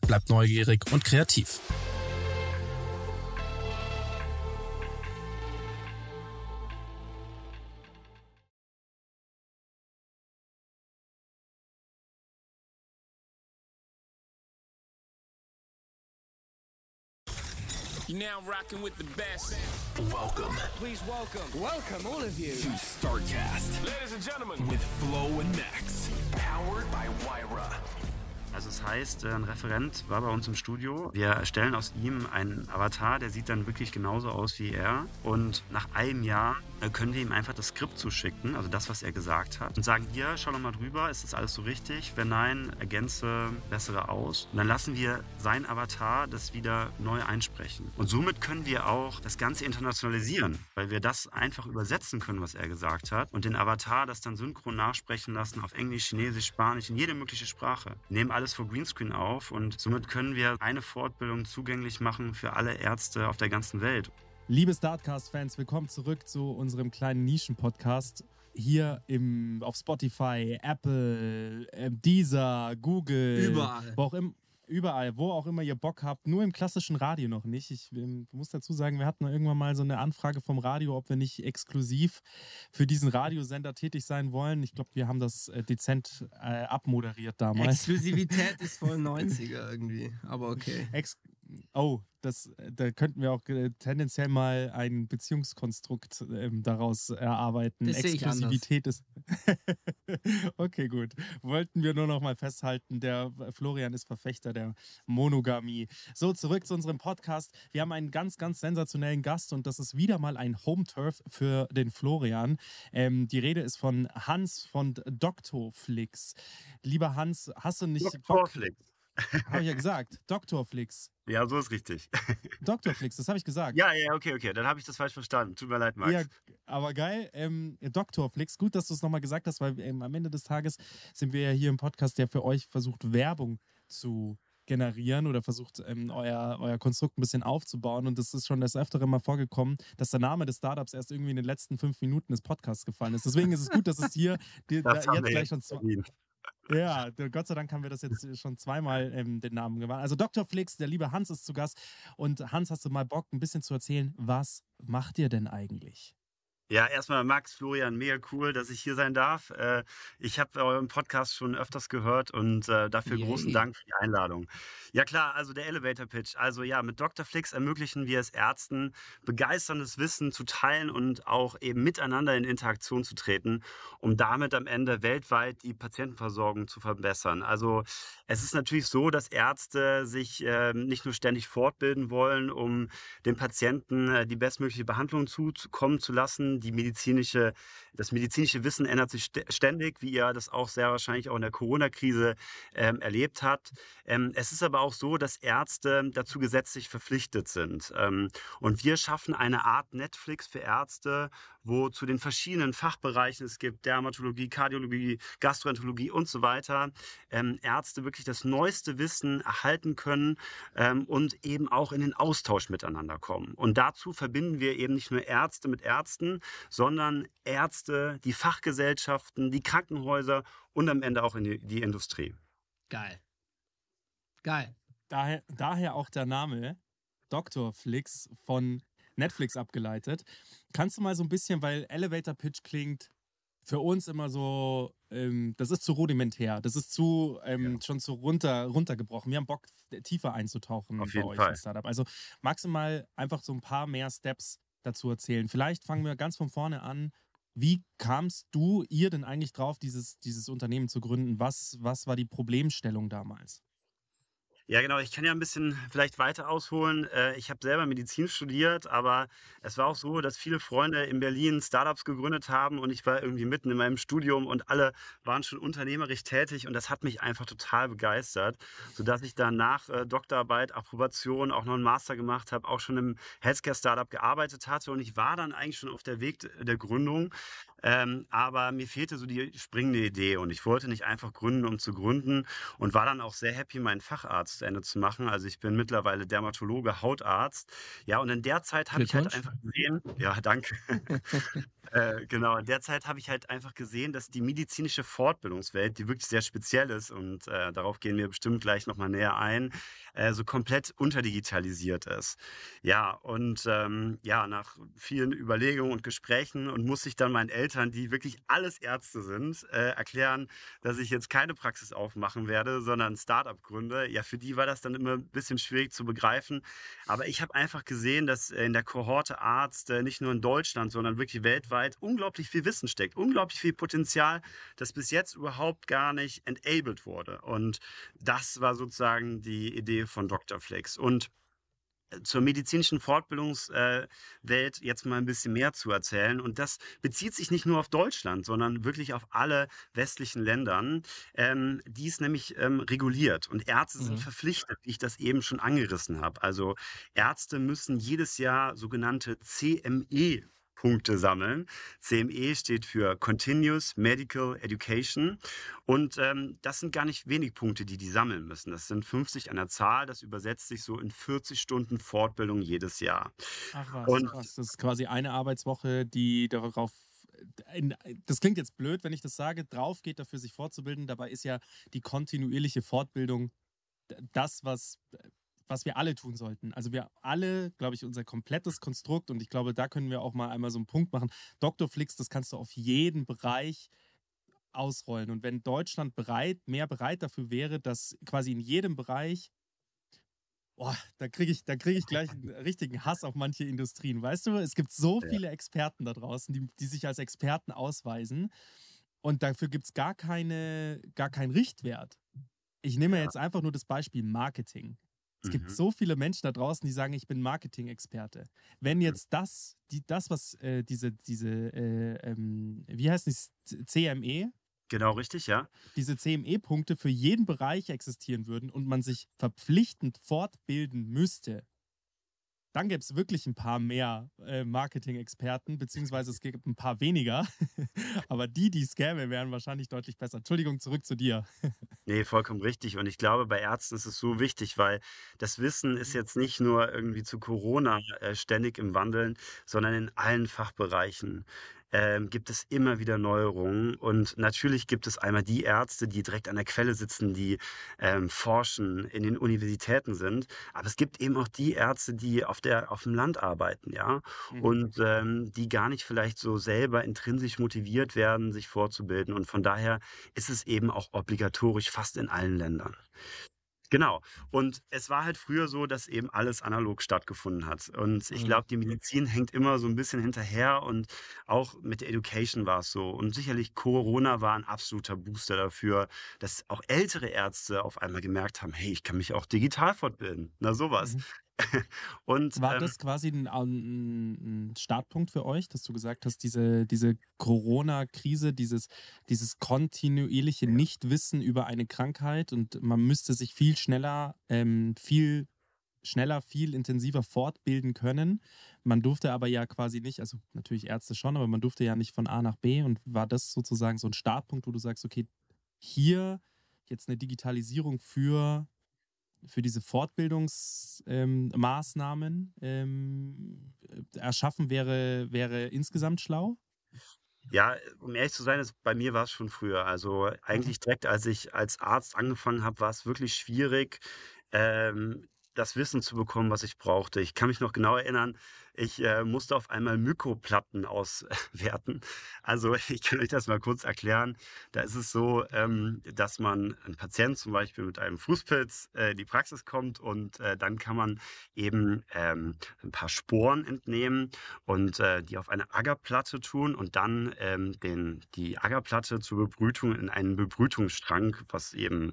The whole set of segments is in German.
bleib neugierig und kreativ. You're now rocking with the best. Welcome Please welcome, welcome all of you. to StarCast Ladies and gentlemen, with Flo and Max. Powered by Wyra. Also es heißt, äh, ein Referent war bei uns im Studio. Wir erstellen aus ihm einen Avatar, der sieht dann wirklich genauso aus wie er. Und nach einem Jahr können wir ihm einfach das Skript zuschicken, also das, was er gesagt hat. Und sagen, hier, schau doch mal drüber, ist das alles so richtig? Wenn nein, ergänze bessere aus. Und dann lassen wir sein Avatar das wieder neu einsprechen. Und somit können wir auch das Ganze internationalisieren, weil wir das einfach übersetzen können, was er gesagt hat. Und den Avatar das dann synchron nachsprechen lassen auf Englisch, Chinesisch, Spanisch, in jede mögliche Sprache. Wir nehmen alles vor Greenscreen auf und somit können wir eine Fortbildung zugänglich machen für alle Ärzte auf der ganzen Welt. Liebe Startcast-Fans, willkommen zurück zu unserem kleinen Nischen-Podcast. Hier im, auf Spotify, Apple, äh, Deezer, Google. Überall. Wo auch im, überall, wo auch immer ihr Bock habt. Nur im klassischen Radio noch nicht. Ich ähm, muss dazu sagen, wir hatten irgendwann mal so eine Anfrage vom Radio, ob wir nicht exklusiv für diesen Radiosender tätig sein wollen. Ich glaube, wir haben das äh, dezent äh, abmoderiert damals. Exklusivität ist voll 90er irgendwie, aber okay. Ex oh, das, äh, da könnten wir auch äh, tendenziell mal ein Beziehungskonstrukt ähm, daraus erarbeiten. Das sehe ich anders. Exklusivität ist. okay, gut. Wollten wir nur noch mal festhalten, der Florian ist Verfechter der Monogamie. So, zurück zu unserem Podcast. Wir haben einen ganz, ganz sensationellen Gast und das ist wieder mal ein Home-Turf für den Florian. Ähm, die Rede ist von Hans von Doktorflix. Lieber Hans, hast du nicht Bock? Habe ich ja gesagt. Doktorflix. Ja, so ist richtig. Doktorflix, das habe ich gesagt. Ja, ja, okay, okay. Dann habe ich das falsch verstanden. Tut mir leid, Max. Ja, aber geil. Ähm, Doktorflix, gut, dass du es nochmal gesagt hast, weil ähm, am Ende des Tages sind wir ja hier im Podcast, der für euch versucht, Werbung zu generieren oder versucht, ähm, euer, euer Konstrukt ein bisschen aufzubauen. Und es ist schon des Öfteren mal vorgekommen, dass der Name des Startups erst irgendwie in den letzten fünf Minuten des Podcasts gefallen ist. Deswegen ist es gut, dass es hier die, da, Das jetzt gleich schon zwei. Ja, Gott sei Dank haben wir das jetzt schon zweimal ähm, den Namen gewarnt. Also Dr. Flix, der liebe Hans ist zu Gast. Und Hans, hast du mal Bock, ein bisschen zu erzählen, was macht ihr denn eigentlich? Ja, erstmal Max, Florian, mega cool, dass ich hier sein darf. Äh, Ich habe euren Podcast schon öfters gehört und äh, dafür großen Yay. Dank für die Einladung. Ja klar, also der Elevator Pitch. Also ja, mit Dr. Flix ermöglichen wir es Ärzten, begeisterndes Wissen zu teilen und auch eben miteinander in Interaktion zu treten, um damit am Ende weltweit die Patientenversorgung zu verbessern. Also es ist natürlich so, dass Ärzte sich ähm, nicht nur ständig fortbilden wollen, um dem Patienten äh, die bestmögliche Behandlung zukommen zu lassen. Die medizinische, das medizinische Wissen ändert sich st- ständig, wie ihr das auch sehr wahrscheinlich auch in der Corona-Krise ähm, erlebt habt. Ähm, es ist aber auch so, dass Ärzte dazu gesetzlich verpflichtet sind. Ähm, und wir schaffen eine Art Netflix für Ärzte, wo zu den verschiedenen Fachbereichen, es gibt Dermatologie, Kardiologie, Gastroenterologie und so weiter, ähm, Ärzte wirklich das neueste Wissen erhalten können ähm, und eben auch in den Austausch miteinander kommen. Und dazu verbinden wir eben nicht nur Ärzte mit Ärzten, sondern Ärzte, die Fachgesellschaften, die Krankenhäuser und am Ende auch in die, die Industrie. Geil. Geil. Daher, daher auch der Name Dr. Flix von Netflix abgeleitet. Kannst du mal so ein bisschen, weil Elevator Pitch klingt für uns immer so, ähm, das ist zu rudimentär, das ist zu ähm, schon zu runter, runtergebrochen. Wir haben Bock, tiefer einzutauchen Auf bei jeden euch Fall. im Startup. Also magst du mal einfach so ein paar mehr Steps dazu erzählen? Vielleicht fangen wir ganz von vorne an. Wie kamst du, ihr denn eigentlich drauf, dieses, dieses Unternehmen zu gründen? Was, was war die Problemstellung damals? Ja, genau. Ich kann ja ein bisschen vielleicht weiter ausholen. Äh, Ich habe selber Medizin studiert, aber es war auch so, dass viele Freunde in Berlin Startups gegründet haben und ich war irgendwie mitten in meinem Studium und alle waren schon unternehmerisch tätig und das hat mich einfach total begeistert, sodass ich dann nach äh, Doktorarbeit, Approbation auch noch einen Master gemacht habe, auch schon im Healthcare-Startup gearbeitet hatte und ich war dann eigentlich schon auf der Weg der Gründung. Ähm, aber mir fehlte so die springende Idee und ich wollte nicht einfach gründen, um zu gründen und war dann auch sehr happy, meinen Facharzt zu Ende zu machen. Also ich bin mittlerweile Dermatologe, Hautarzt. Ja, und in der Zeit habe ich halt einfach gesehen, ja, danke. äh, genau, in der Zeit habe ich halt einfach gesehen, dass die medizinische Fortbildungswelt, die wirklich sehr speziell ist und äh, darauf gehen wir bestimmt gleich nochmal näher ein, äh, so komplett unterdigitalisiert ist. Ja, und ähm, ja, nach vielen Überlegungen und Gesprächen und muss ich dann meinen Eltern, die wirklich alles Ärzte sind, äh, erklären, dass ich jetzt keine Praxis aufmachen werde, sondern ein Startup gründe. Ja, für die war das dann immer ein bisschen schwierig zu begreifen. Aber ich habe einfach gesehen, dass in der Kohorte Arzt äh, nicht nur in Deutschland, sondern wirklich weltweit unglaublich viel Wissen steckt, unglaublich viel Potenzial, das bis jetzt überhaupt gar nicht enabled wurde. Und das war sozusagen die Idee von Dr. Flex. Und zur medizinischen Fortbildungswelt jetzt mal ein bisschen mehr zu erzählen. Und das bezieht sich nicht nur auf Deutschland, sondern wirklich auf alle westlichen Ländern. Ähm, die ist nämlich ähm, reguliert und Ärzte sind Mhm. verpflichtet, wie ich das eben schon angerissen habe. Also Ärzte müssen jedes Jahr sogenannte CME Punkte sammeln. CME steht für Continuous Medical Education. Und ähm, das sind gar nicht wenig Punkte, die die sammeln müssen. Das sind 50 an der Zahl. Das übersetzt sich so in 40 Stunden Fortbildung jedes Jahr. Ach was, Und- krass. Das ist quasi eine Arbeitswoche, die darauf. Das klingt jetzt blöd, wenn ich das sage, drauf geht dafür, sich fortzubilden. Dabei ist ja die kontinuierliche Fortbildung das, was, was wir alle tun sollten. Also wir alle, glaube ich, unser komplettes Konstrukt und ich glaube, da können wir auch mal einmal so einen Punkt machen. Dr. Flix, das kannst du auf jeden Bereich ausrollen. Und wenn Deutschland bereit, mehr bereit dafür wäre, dass quasi in jedem Bereich Boah, da kriege ich, da krieg ich gleich einen richtigen Hass auf manche Industrien. Weißt du, es gibt so viele Experten da draußen, die, die sich als Experten ausweisen. Und dafür gibt es gar, keine, gar keinen Richtwert. Ich nehme jetzt einfach nur das Beispiel Marketing. Es gibt Mhm. so viele Menschen da draußen, die sagen, ich bin Marketing-Experte. Wenn jetzt das, die, das, was äh, diese, diese äh, ähm, wie heißt es, CME, Genau richtig, ja. diese CME-Punkte für jeden Bereich existieren würden und man sich verpflichtend fortbilden müsste, dann gäbe es wirklich ein paar mehr äh, Marketing-Experten, beziehungsweise es gibt ein paar weniger. Aber die, die scammen, wären wahrscheinlich deutlich besser. Entschuldigung, zurück zu dir. Nee, vollkommen richtig. Und ich glaube, bei Ärzten ist es so wichtig, weil das Wissen ist jetzt nicht nur irgendwie zu Corona äh, ständig im Wandeln, sondern in allen Fachbereichen ähm, gibt es immer wieder Neuerungen. Und natürlich gibt es einmal die Ärzte, die direkt an der Quelle sitzen, die ähm, forschen, in den Universitäten sind. Aber es gibt eben auch die Ärzte, die auf, der, auf dem Land arbeiten, ja. Mhm. Und ähm, die gar nicht vielleicht so selber intrinsisch motiviert werden, sich vorzubilden. Und von daher ist es eben auch obligatorisch fast in allen Ländern. Genau. Und es war halt früher so, dass eben alles analog stattgefunden hat. Und ich Mhm. glaube, die Medizin hängt immer so ein bisschen hinterher und auch mit der Education war es so. Und sicherlich Corona war ein absoluter Booster dafür, dass auch ältere Ärzte auf einmal gemerkt haben, hey, ich kann mich auch digital fortbilden. Na sowas. Mhm. Und War ähm, das quasi ein, ein, ein Startpunkt für euch, dass du gesagt hast, diese, diese Corona-Krise, dieses, dieses kontinuierliche Nichtwissen über eine Krankheit und man müsste sich viel schneller, ähm, viel schneller, viel intensiver fortbilden können. Man durfte aber ja quasi nicht, also natürlich Ärzte schon, aber man durfte ja nicht von A nach B und war das sozusagen so ein Startpunkt, wo du sagst, okay, hier jetzt eine Digitalisierung für für diese Fortbildungsmaßnahmen ähm, erschaffen wäre, wäre insgesamt schlau? Ja, um ehrlich zu sein, ist, bei mir war es schon früher. Also eigentlich direkt, als ich als Arzt angefangen habe, war es wirklich schwierig, ähm, das Wissen zu bekommen, was ich brauchte. Ich kann mich noch genau erinnern, ich äh, musste auf einmal Mykoplatten auswerten. Also ich kann euch das mal kurz erklären. Da ist es so, ähm, dass man ein Patient zum Beispiel mit einem Fußpilz äh, in die Praxis kommt und äh, dann kann man eben ähm, ein paar Sporen entnehmen und äh, die auf eine Agerplatte tun und dann ähm, den, die Agerplatte zur Bebrütung in einen Bebrütungsstrang, was eben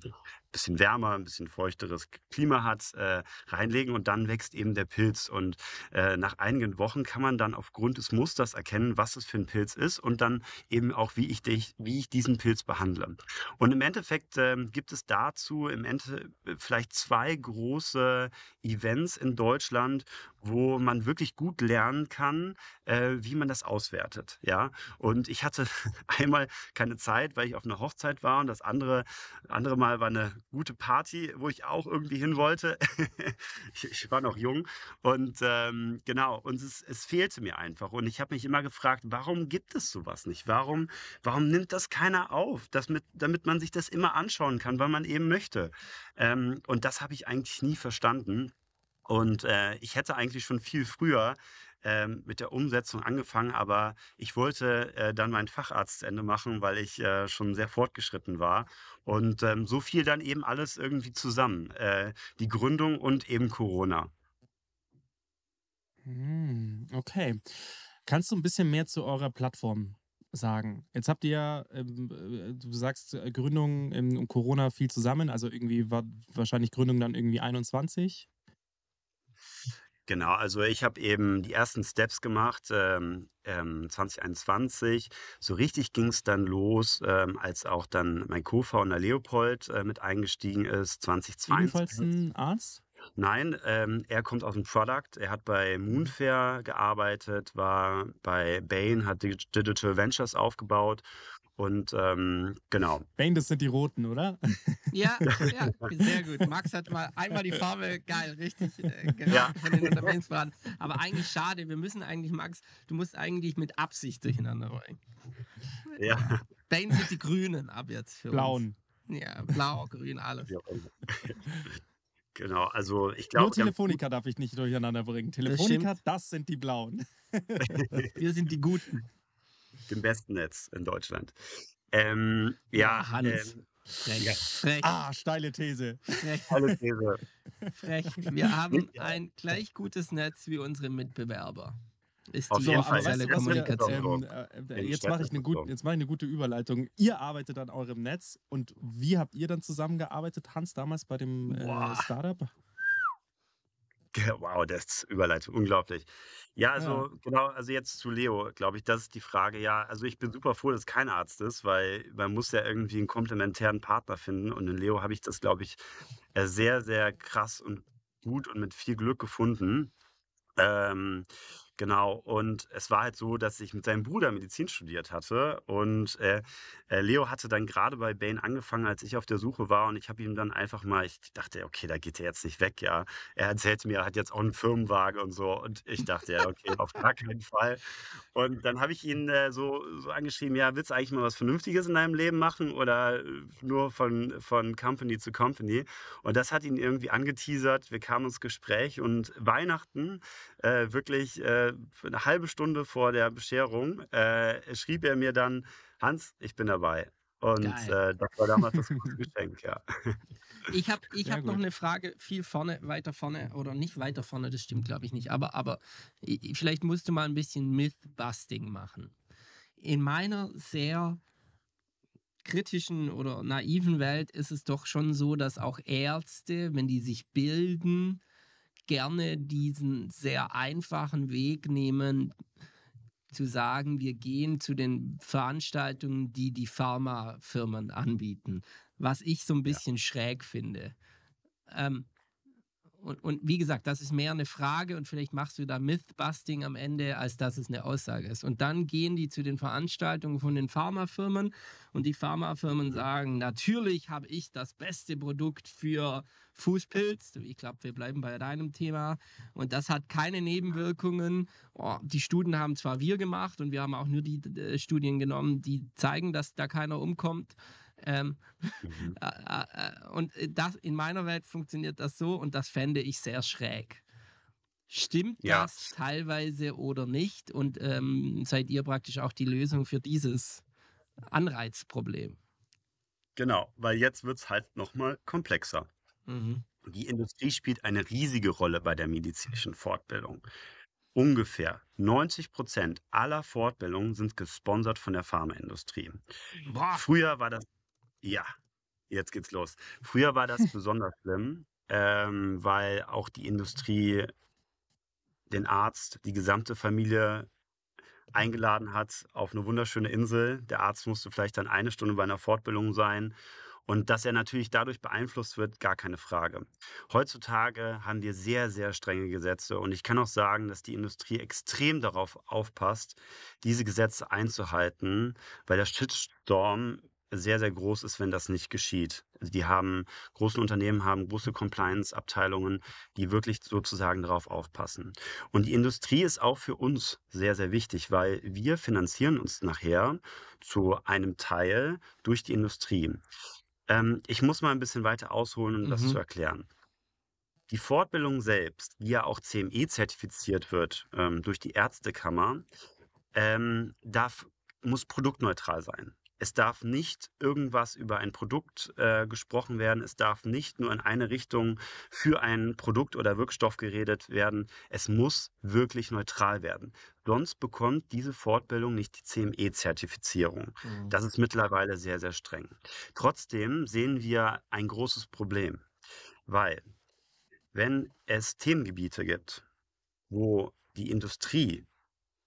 bisschen wärmer, ein bisschen feuchteres Klima hat, äh, reinlegen und dann wächst eben der Pilz. Und äh, nach einigen Wochen kann man dann aufgrund des Musters erkennen, was es für ein Pilz ist und dann eben auch, wie ich, dich, wie ich diesen Pilz behandle. Und im Endeffekt ähm, gibt es dazu im Ende vielleicht zwei große Events in Deutschland, wo man wirklich gut lernen kann, äh, wie man das auswertet. Ja, und ich hatte einmal keine Zeit, weil ich auf einer Hochzeit war und das andere, andere Mal war eine gute Party, wo ich auch irgendwie hin wollte. ich, ich war noch jung und ähm, genau, und es, es fehlte mir einfach. Und ich habe mich immer gefragt, warum gibt es sowas nicht? Warum, warum nimmt das keiner auf, dass mit, damit man sich das immer anschauen kann, weil man eben möchte? Ähm, und das habe ich eigentlich nie verstanden. Und äh, ich hätte eigentlich schon viel früher ähm, mit der Umsetzung angefangen, aber ich wollte äh, dann mein Facharztende machen, weil ich äh, schon sehr fortgeschritten war. Und ähm, so fiel dann eben alles irgendwie zusammen. Äh, die Gründung und eben Corona. Hm, okay. Kannst du ein bisschen mehr zu eurer Plattform sagen? Jetzt habt ihr ja, ähm, äh, du sagst äh, Gründung ähm, und Corona viel zusammen, also irgendwie war wahrscheinlich Gründung dann irgendwie 21. Genau, also ich habe eben die ersten Steps gemacht, ähm, ähm, 2021. So richtig ging es dann los, ähm, als auch dann mein Co-Founder Leopold äh, mit eingestiegen ist, Ebenfalls 2022. ein Arzt? Nein, ähm, er kommt aus dem Product. Er hat bei Moonfair gearbeitet, war bei Bain, hat Dig- Digital Ventures aufgebaut und ähm, genau. Bane, das sind die Roten, oder? Ja, ja, sehr gut. Max hat mal einmal die Farbe geil, richtig äh, geraten Ja. von den Unternehmensberaten. Aber eigentlich schade, wir müssen eigentlich, Max, du musst eigentlich mit Absicht durcheinander bringen. Ja, Bane sind die Grünen ab jetzt für Blauen. uns. Ja, blau, grün, alles. immer. genau. Also ich Nur glaube, Telefonica darf ich nicht durcheinander bringen. Telefonica, das sind die Blauen. Wir sind die Guten. Dem besten Netz in Deutschland. Ähm, ja, Hans. ähm, Frech, ja. frech, Ah, steile These. frech, These. frech. Wir haben ein gleich gutes Netz wie unsere Mitbewerber. Ist Auf die offizielle Kommunikation. ähm, äh, jetzt mache ich, eine gut, jetzt mach ich eine gute Überleitung. Ihr arbeitet an eurem Netz und wie habt ihr dann zusammengearbeitet, Hans, damals bei dem äh. Startup? Wow, das ist Überleitung, unglaublich. Ja, also genau, also jetzt zu Leo, glaube ich, das ist die Frage. Ja, also ich bin super froh, dass es kein Arzt ist, weil man muss ja irgendwie einen komplementären Partner finden und in Leo habe ich das, glaube ich, äh, sehr, sehr krass und gut und mit viel Glück gefunden. Ähm, genau, und es war halt so, dass ich mit seinem Bruder Medizin studiert hatte und äh, äh, Leo hatte dann gerade bei Bain angefangen, als ich auf der Suche war und ich habe ihm dann einfach mal, ich dachte, okay, da geht er jetzt nicht weg, ja. Er erzählte mir, er hat jetzt auch einen Firmenwagen und so und ich dachte, ja, okay, auf gar keinen Fall. Und dann habe ich ihn äh, so, so angeschrieben, ja, willst du eigentlich mal was Vernünftiges in deinem Leben machen oder äh, nur von, von Company zu Company? Und das hat ihn irgendwie angeteasert, wir kamen ins Gespräch und Weihnachten, äh, wirklich äh, eine halbe Stunde vor der Bescherung, äh, schrieb er mir dann, Hans, ich bin dabei. Und äh, das war damals das große Geschenk, ja. Ich habe ich Sehr hab noch eine Frage viel vorne, weiter vorne oder nicht weiter vorne, das stimmt glaube ich nicht, aber, aber i- vielleicht musst du mal ein bisschen Myth-Busting machen. In meiner sehr kritischen oder naiven Welt ist es doch schon so, dass auch Ärzte, wenn die sich bilden, gerne diesen sehr einfachen Weg nehmen, zu sagen, wir gehen zu den Veranstaltungen, die die Pharmafirmen anbieten, was ich so ein bisschen schräg finde. Ähm, und, und wie gesagt, das ist mehr eine Frage und vielleicht machst du da Mythbusting am Ende, als dass es eine Aussage ist. Und dann gehen die zu den Veranstaltungen von den Pharmafirmen und die Pharmafirmen sagen, natürlich habe ich das beste Produkt für Fußpilz. Ich glaube, wir bleiben bei deinem Thema. Und das hat keine Nebenwirkungen. Oh, die Studien haben zwar wir gemacht und wir haben auch nur die äh, Studien genommen, die zeigen, dass da keiner umkommt. Ähm, Mhm. äh, äh, und das, in meiner Welt funktioniert das so und das fände ich sehr schräg. Stimmt Ja. das teilweise oder nicht? Und ähm, seid ihr praktisch auch die Lösung für dieses Anreizproblem? Genau, weil jetzt wird es halt nochmal komplexer. Mhm. Die Industrie spielt eine riesige Rolle bei der medizinischen Fortbildung. Ungefähr 90 Prozent aller Fortbildungen sind gesponsert von der Pharmaindustrie. Boah, Früher war das, ja, jetzt geht's los. Früher war das besonders schlimm, ähm, weil auch die Industrie den Arzt, die gesamte Familie eingeladen hat auf eine wunderschöne Insel. Der Arzt musste vielleicht dann eine Stunde bei einer Fortbildung sein. Und dass er natürlich dadurch beeinflusst wird, gar keine Frage. Heutzutage haben wir sehr, sehr strenge Gesetze. Und ich kann auch sagen, dass die Industrie extrem darauf aufpasst, diese Gesetze einzuhalten, weil der Shitstorm sehr, sehr groß ist, wenn das nicht geschieht. Also die haben, große Unternehmen haben große Compliance-Abteilungen, die wirklich sozusagen darauf aufpassen. Und die Industrie ist auch für uns sehr, sehr wichtig, weil wir finanzieren uns nachher zu einem Teil durch die Industrie. Ähm, ich muss mal ein bisschen weiter ausholen, um das Mhm. zu erklären. Die Fortbildung selbst, die ja auch CME zertifiziert wird ähm, durch die Ärztekammer, ähm, darf, muss produktneutral sein. Es darf nicht irgendwas über ein Produkt äh, gesprochen werden. Es darf nicht nur in eine Richtung für ein Produkt oder Wirkstoff geredet werden. Es muss wirklich neutral werden. Sonst bekommt diese Fortbildung nicht die CME-Zertifizierung. Mhm. Das ist mittlerweile sehr, sehr streng. Trotzdem sehen wir ein großes Problem, weil wenn es Themengebiete gibt, wo die Industrie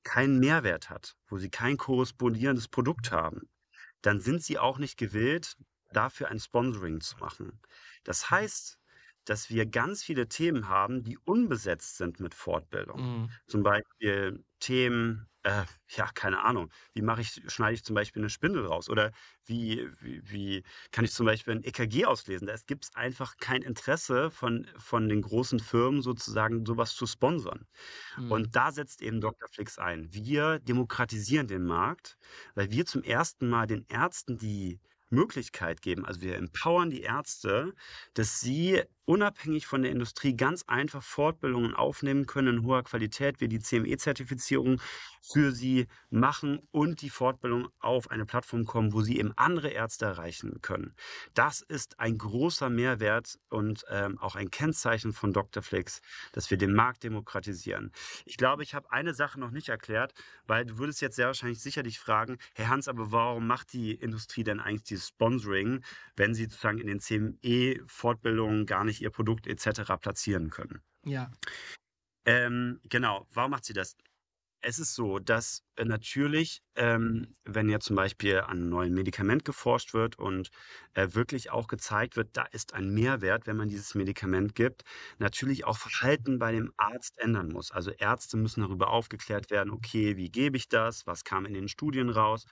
keinen Mehrwert hat, wo sie kein korrespondierendes Produkt haben, dann sind sie auch nicht gewillt, dafür ein Sponsoring zu machen. Das heißt, dass wir ganz viele Themen haben, die unbesetzt sind mit Fortbildung. Mhm. Zum Beispiel Themen, äh, ja, keine Ahnung, wie mache ich, schneide ich zum Beispiel eine Spindel raus? Oder wie, wie, wie kann ich zum Beispiel ein EKG auslesen? Da gibt es einfach kein Interesse von, von den großen Firmen sozusagen, sowas zu sponsern. Mhm. Und da setzt eben Dr. Flix ein. Wir demokratisieren den Markt, weil wir zum ersten Mal den Ärzten die Möglichkeit geben, also wir empowern die Ärzte, dass sie unabhängig von der Industrie ganz einfach Fortbildungen aufnehmen können in hoher Qualität, wir die CME-Zertifizierung für sie machen und die Fortbildung auf eine Plattform kommen, wo sie eben andere Ärzte erreichen können. Das ist ein großer Mehrwert und ähm, auch ein Kennzeichen von Dr. Flix, dass wir den Markt demokratisieren. Ich glaube, ich habe eine Sache noch nicht erklärt, weil du würdest jetzt sehr wahrscheinlich sicherlich fragen, Herr Hans, aber warum macht die Industrie denn eigentlich dieses Sponsoring, wenn sie sozusagen in den CME-Fortbildungen gar nicht ihr Produkt etc. platzieren können? ja. Ähm, genau, warum macht sie das? Es ist so, dass äh, natürlich, ähm, wenn jetzt zum Beispiel an einem neuen Medikament geforscht wird und äh, wirklich auch gezeigt wird, da ist ein Mehrwert, wenn man dieses Medikament gibt, natürlich auch Verhalten bei dem Arzt ändern muss. Also Ärzte müssen darüber aufgeklärt werden, okay, wie gebe ich das, was kam in den Studien raus.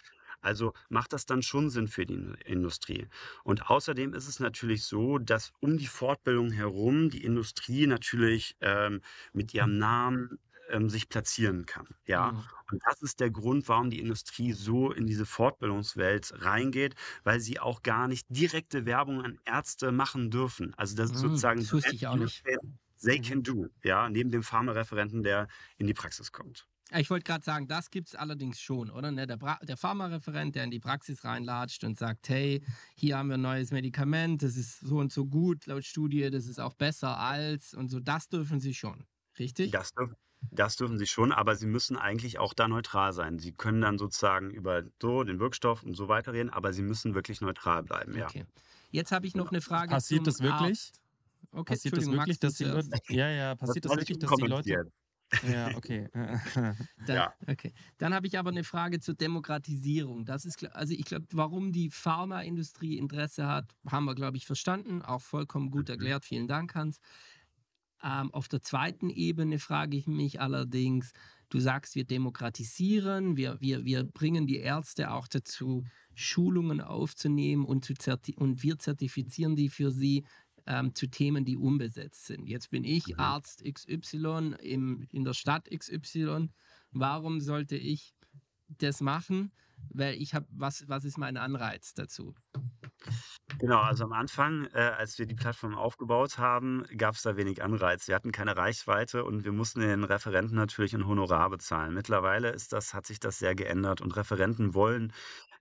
Also macht das dann schon Sinn für die Industrie. Und außerdem ist es natürlich so, dass um die Fortbildung herum die Industrie natürlich ähm, mit ihrem Namen ähm, sich platzieren kann. Ja. Mhm. Und das ist der Grund, warum die Industrie so in diese Fortbildungswelt reingeht, weil sie auch gar nicht direkte Werbung an Ärzte machen dürfen. Also das ist Mhm, sozusagen das wusste ich auch nicht. They Mhm. can do, ja, neben dem Pharmareferenten, der in die Praxis kommt. Ich wollte gerade sagen, das gibt es allerdings schon, oder? Ne? Der, Bra der Pharmareferent, der in die Praxis reinlatscht und sagt, hey, hier haben wir ein neues Medikament, das ist so und so gut laut Studie, das ist auch besser als und so, das dürfen sie schon, richtig? Das, dürf, das dürfen sie schon, aber sie müssen eigentlich auch da neutral sein. Sie können dann sozusagen über so den Wirkstoff und so weiter reden, aber sie müssen wirklich neutral bleiben, ja. Okay. Jetzt habe ich noch eine Frage Passiert zum das wirklich? Arzt. Okay, Passiert das wirklich, dass die? Leute. Ja, ja, passiert das, ich wirklich, dass die Leute. Ja, okay. Da, Ja. Okay. Dann habe ich aber eine Frage zur Demokratisierung. Das ist, klar- also ich glaube, warum die Pharmaindustrie Interesse hat, haben wir, glaube ich, verstanden. Auch vollkommen gut erklärt. Vielen Dank, Hans. Ähm, auf der zweiten Ebene frage ich mich allerdings, du sagst, wir demokratisieren, wir, wir, wir bringen die Ärzte auch dazu, Schulungen aufzunehmen und, zu zerti und wir zertifizieren die für sie ähm, zu Themen, die unbesetzt sind. Jetzt bin ich Mhm. Arzt XY im, in der Stadt XY. Warum sollte ich das machen? Weil ich habe, was, was ist mein Anreiz dazu? Genau, also am Anfang, äh, als wir die Plattform aufgebaut haben, gab es da wenig Anreiz. Wir hatten keine Reichweite und wir mussten den Referenten natürlich ein Honorar bezahlen. Mittlerweile ist das, hat sich das sehr geändert und Referenten wollen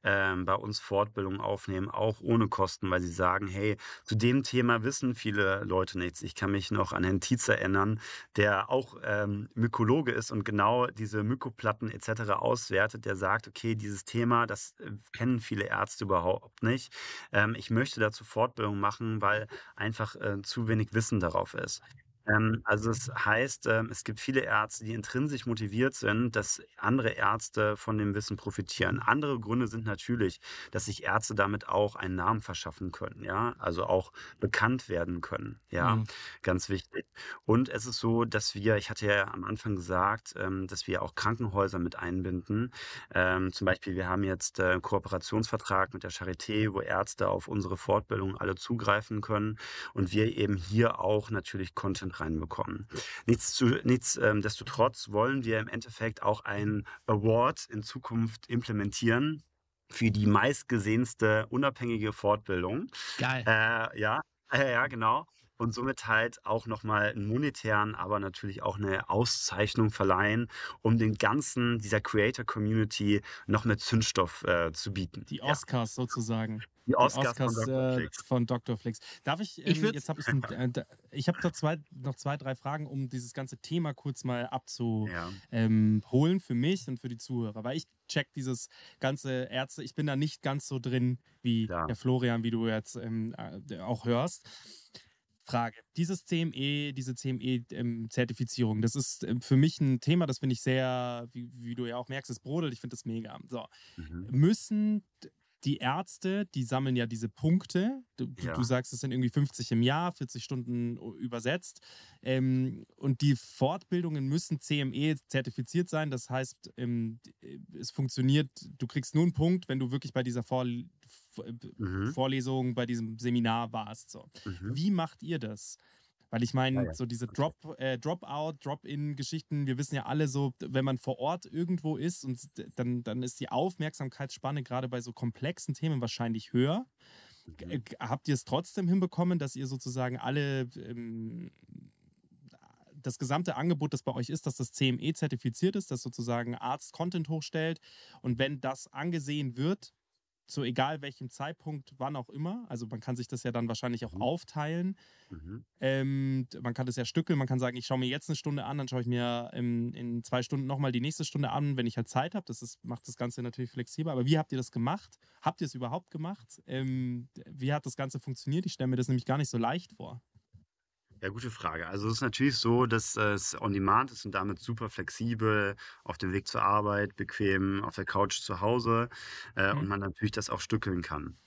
ähm, bei uns Fortbildung aufnehmen, auch ohne Kosten, weil sie sagen, hey, zu dem Thema wissen viele Leute nichts. Ich kann mich noch an Herrn Tietz erinnern, der auch ähm, Mykologe ist und genau diese Mykoplatten etc. auswertet, der sagt, okay, dieses Thema, das äh, kennen viele Ärzte überhaupt nicht. Ähm, ich möchte dazu Fortbildung machen, weil einfach äh, zu wenig Wissen darauf ist. Ähm, also es heißt, ähm, es gibt viele Ärzte, die intrinsisch motiviert sind, dass andere Ärzte von dem Wissen profitieren. Andere Gründe sind natürlich, dass sich Ärzte damit auch einen Namen verschaffen können, ja, also auch bekannt werden können, ja, Mhm. ganz wichtig. Und es ist so, dass wir, ich hatte ja am Anfang gesagt, ähm, dass wir auch Krankenhäuser mit einbinden. Ähm, zum Beispiel, wir haben jetzt äh, einen Kooperationsvertrag mit der Charité, wo Ärzte auf unsere Fortbildung alle zugreifen können und wir eben hier auch natürlich Content reinbekommen. Nichts zu, nichts, ähm, destotrotz wollen wir im Endeffekt auch einen Award in Zukunft implementieren für die meistgesehenste unabhängige Fortbildung. Geil. Äh, ja, äh, ja, genau. Und somit halt auch nochmal einen monetären, aber natürlich auch eine Auszeichnung verleihen, um den ganzen, dieser Creator-Community noch mehr Zündstoff äh, zu bieten. Die Ja, Oscars sozusagen. Die Die Oscars, Oscars, von Dr. äh, Flix. von Dr. Flix. Darf ich, Ich ähm, würd's- jetzt habe ich, ein, äh, ich habe da zwei, noch zwei, drei Fragen, um dieses ganze Thema kurz mal abzuholen Ja. ähm, für mich und für die Zuhörer, weil ich check dieses ganze Ärzte, ich bin da nicht ganz so drin wie Ja. der Florian, wie du jetzt ähm, äh, auch hörst. Frage. Dieses CME, diese CME-Zertifizierung, das ist ähm, für mich ein Thema, das finde ich sehr, wie, wie du ja auch merkst, es brodelt, ich finde das mega. So, Mhm. müssen die Ärzte, die sammeln ja diese Punkte. Du, Ja. du sagst, es sind irgendwie 50 im Jahr, 40 Stunden übersetzt. Ähm, und die Fortbildungen müssen CME zertifiziert sein. Das heißt, ähm, es funktioniert, du kriegst nur einen Punkt, wenn du wirklich bei dieser Vor Vor- Mhm. Vorlesung, bei diesem Seminar warst. So. Mhm. Wie macht ihr das? Weil ich meine, Ja, ja. so diese Drop, äh, Dropout, Drop-in-Geschichten, wir wissen ja alle so, wenn man vor Ort irgendwo ist und dann, dann ist die Aufmerksamkeitsspanne gerade bei so komplexen Themen wahrscheinlich höher. Mhm. Habt ihr es trotzdem hinbekommen, dass ihr sozusagen alle ähm, das gesamte Angebot, das bei euch ist, dass das CME zertifiziert ist, dass sozusagen Arzt Content hochstellt und wenn das angesehen wird, zu egal welchem Zeitpunkt, wann auch immer, also man kann sich das ja dann wahrscheinlich auch Mhm. aufteilen, Mhm. ähm, man kann das ja stückeln, man kann sagen, ich schaue mir jetzt eine Stunde an, dann schaue ich mir ähm, in zwei Stunden nochmal die nächste Stunde an, wenn ich halt Zeit habe. Das ist, macht das Ganze natürlich flexibler. Aber wie habt ihr das gemacht? Habt ihr es überhaupt gemacht? Ähm, wie hat das Ganze funktioniert? Ich stelle mir das nämlich gar nicht so leicht vor. Ja, gute Frage. Also es ist natürlich so, dass äh, es on demand ist und damit super flexibel, auf dem Weg zur Arbeit, bequem, auf der Couch zu Hause äh, Mhm. und man natürlich das auch stückeln kann.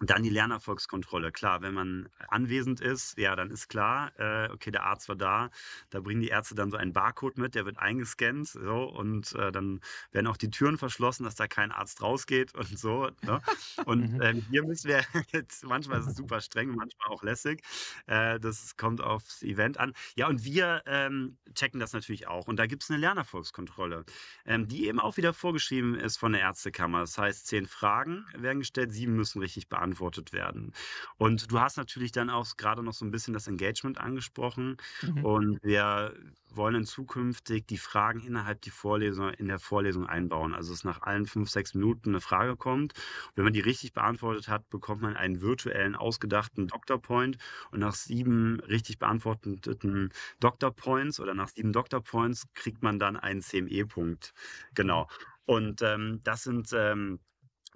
Dann die Lernerfolgskontrolle. Klar, wenn man anwesend ist, ja, dann ist klar, äh, okay, der Arzt war da. Da bringen die Ärzte dann so einen Barcode mit, der wird eingescannt, so, und äh, dann werden auch die Türen verschlossen, dass da kein Arzt rausgeht und so. Ne? Und Mhm. ähm, hier müssen wir jetzt, manchmal ist es super streng, manchmal auch lässig. Äh, das kommt aufs Event an. Ja, und wir ähm, checken das natürlich auch. Und da gibt es eine Lernerfolgskontrolle, ähm, die eben auch wieder vorgeschrieben ist von der Ärztekammer. Das heißt, zehn Fragen werden gestellt, sieben müssen richtig beantwortet werden. Und du hast natürlich dann auch gerade noch so ein bisschen das Engagement angesprochen. Mhm. Und wir wollen in zukünftig die Fragen innerhalb die Vorlesung, in der Vorlesung einbauen. Also dass nach allen fünf, sechs Minuten eine Frage kommt. Wenn man die richtig beantwortet hat, bekommt man einen virtuellen, ausgedachten Doctor Point. Und nach sieben richtig beantworteten Doctor Points oder nach sieben Doctor Points kriegt man dann einen CME-Punkt. Genau. Und ähm, das sind ähm,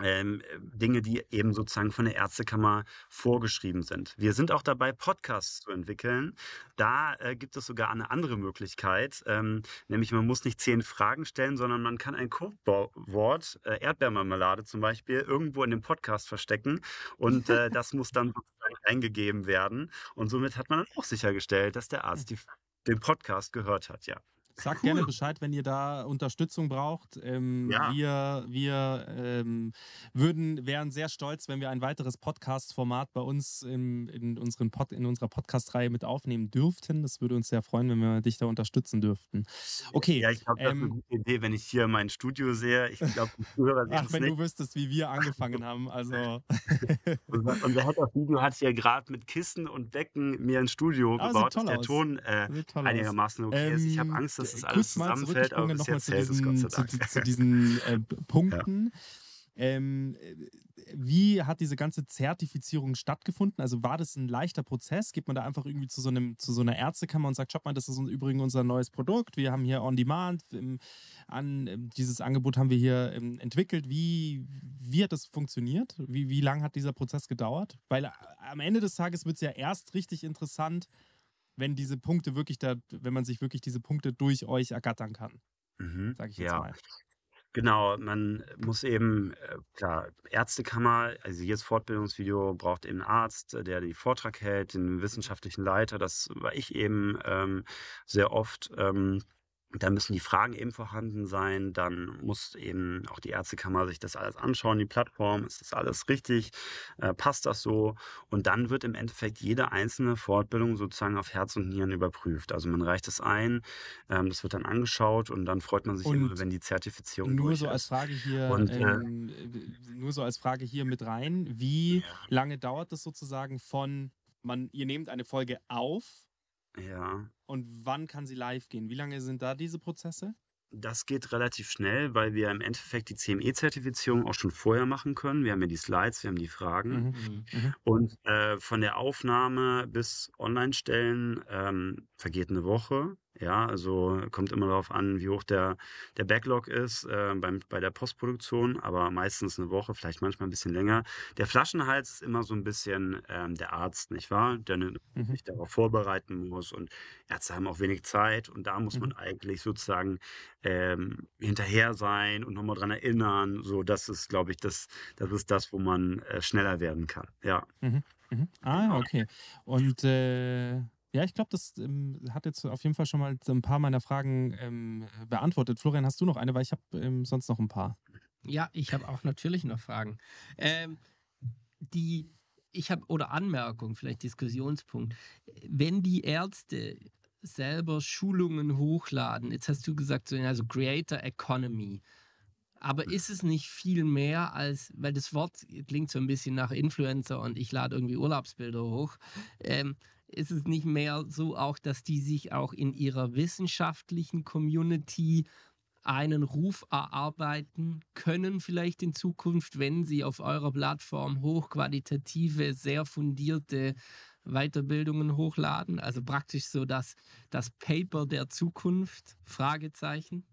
ähm, Dinge, die eben sozusagen von der Ärztekammer vorgeschrieben sind. Wir sind auch dabei, Podcasts zu entwickeln. Da äh, gibt es sogar eine andere Möglichkeit, ähm, nämlich man muss nicht zehn Fragen stellen, sondern man kann ein Codewort, äh, Erdbeermarmelade zum Beispiel, irgendwo in dem Podcast verstecken und äh, das muss dann sozusagen eingegeben werden. Und somit hat man dann auch sichergestellt, dass der Arzt die, den Podcast gehört hat, ja. Sagt gerne Bescheid, wenn ihr da Unterstützung braucht. Ähm, Ja. Wir, wir ähm, würden, wären sehr stolz, wenn wir ein weiteres Podcast-Format bei uns in, in, unseren Pod, in unserer Podcast-Reihe mit aufnehmen dürften. Das würde uns sehr freuen, wenn wir dich da unterstützen dürften. Okay. Ja, ich glaube, das ist eine ähm, gute Idee, wenn ich hier mein Studio sehe. Ich glaube, die Zuhörer sehen Ach, wenn nicht. du wüsstest, wie wir angefangen haben. Also, Und of Video hat hier gerade mit Kissen und Decken mir ein Studio Ah, gebaut, dass der aus. Ton äh, einigermaßen okay ist. Ich habe Ähm, Angst, dass das d- alles kurz mal zusammenfällt, aber nochmal zu diesen, zu, zu diesen äh, Punkten. Ähm, äh, wie hat diese ganze Zertifizierung stattgefunden? Also war das ein leichter Prozess? Geht man da einfach irgendwie zu so, einem, zu so einer Ärztekammer und sagt, schaut mal, das ist übrigens unser neues Produkt. Wir haben hier On Demand. Ähm, an, ähm, dieses Angebot haben wir hier ähm, entwickelt. Wie, wie hat das funktioniert? Wie, wie lange hat dieser Prozess gedauert? Weil äh, am Ende des Tages wird es ja erst richtig interessant, wenn diese Punkte wirklich da, wenn man sich wirklich diese Punkte durch euch ergattern kann, Mhm. sage ich jetzt Ja, mal. genau. Man muss eben, äh, klar, Ärztekammer, also jedes Fortbildungsvideo braucht eben einen Arzt, äh, der den Vortrag hält, den wissenschaftlichen Leiter. Das war ich eben ähm, sehr oft. Ähm, Da müssen die Fragen eben vorhanden sein. Dann muss eben auch die Ärztekammer sich das alles anschauen, die Plattform. Ist das alles richtig? Äh, passt das so? Und dann wird im Endeffekt jede einzelne Fortbildung sozusagen auf Herz und Nieren überprüft. Also man reicht es ein, ähm, das wird dann angeschaut und dann freut man sich Und immer, wenn die Zertifizierung Nur so als ist. Frage hier, Und, äh, ähm, äh, nur so als Frage hier mit rein. Wie lange dauert es sozusagen von, man, ihr nehmt eine Folge auf Ja. und wann kann sie live gehen? Wie lange sind da diese Prozesse? Das geht relativ schnell, weil wir im Endeffekt die CME-Zertifizierung auch schon vorher machen können. Wir haben ja die Slides, wir haben die Fragen. Mhm. Mhm. Und äh, von der Aufnahme bis Online-Stellen ähm, vergeht eine Woche. Ja, also kommt immer darauf an, wie hoch der, der Backlog ist äh, beim, bei der Postproduktion, aber meistens eine Woche, vielleicht manchmal ein bisschen länger. Der Flaschenhals ist immer so ein bisschen ähm, der Arzt, nicht wahr? Der Mhm. sich darauf vorbereiten muss und Ärzte haben auch wenig Zeit und da muss man Mhm. eigentlich sozusagen ähm, hinterher sein und nochmal dran erinnern. So, das ist, glaube ich, das, das ist das, wo man äh, schneller werden kann. Ja. Mhm. Ah, ja, okay. Und äh, ja, ich glaube, das ähm, hat jetzt auf jeden Fall schon mal ein paar meiner Fragen ähm, beantwortet. Florian, hast du noch eine? Weil ich habe ähm, sonst noch ein paar. Ja, ich habe auch natürlich noch Fragen. Ähm, die, ich habe, oder Anmerkung, vielleicht Diskussionspunkt. Wenn die Ärzte selber Schulungen hochladen, jetzt hast du gesagt, so, also Creator Economy, aber ist es nicht viel mehr als, weil das Wort klingt so ein bisschen nach Influencer und ich lade irgendwie Urlaubsbilder hoch, ähm, ist es nicht mehr so auch, dass die sich auch in ihrer wissenschaftlichen Community einen Ruf erarbeiten können, vielleicht in Zukunft, wenn sie auf eurer Plattform hochqualitative, sehr fundierte Weiterbildungen hochladen? Also praktisch so das, das Paper der Zukunft? Fragezeichen.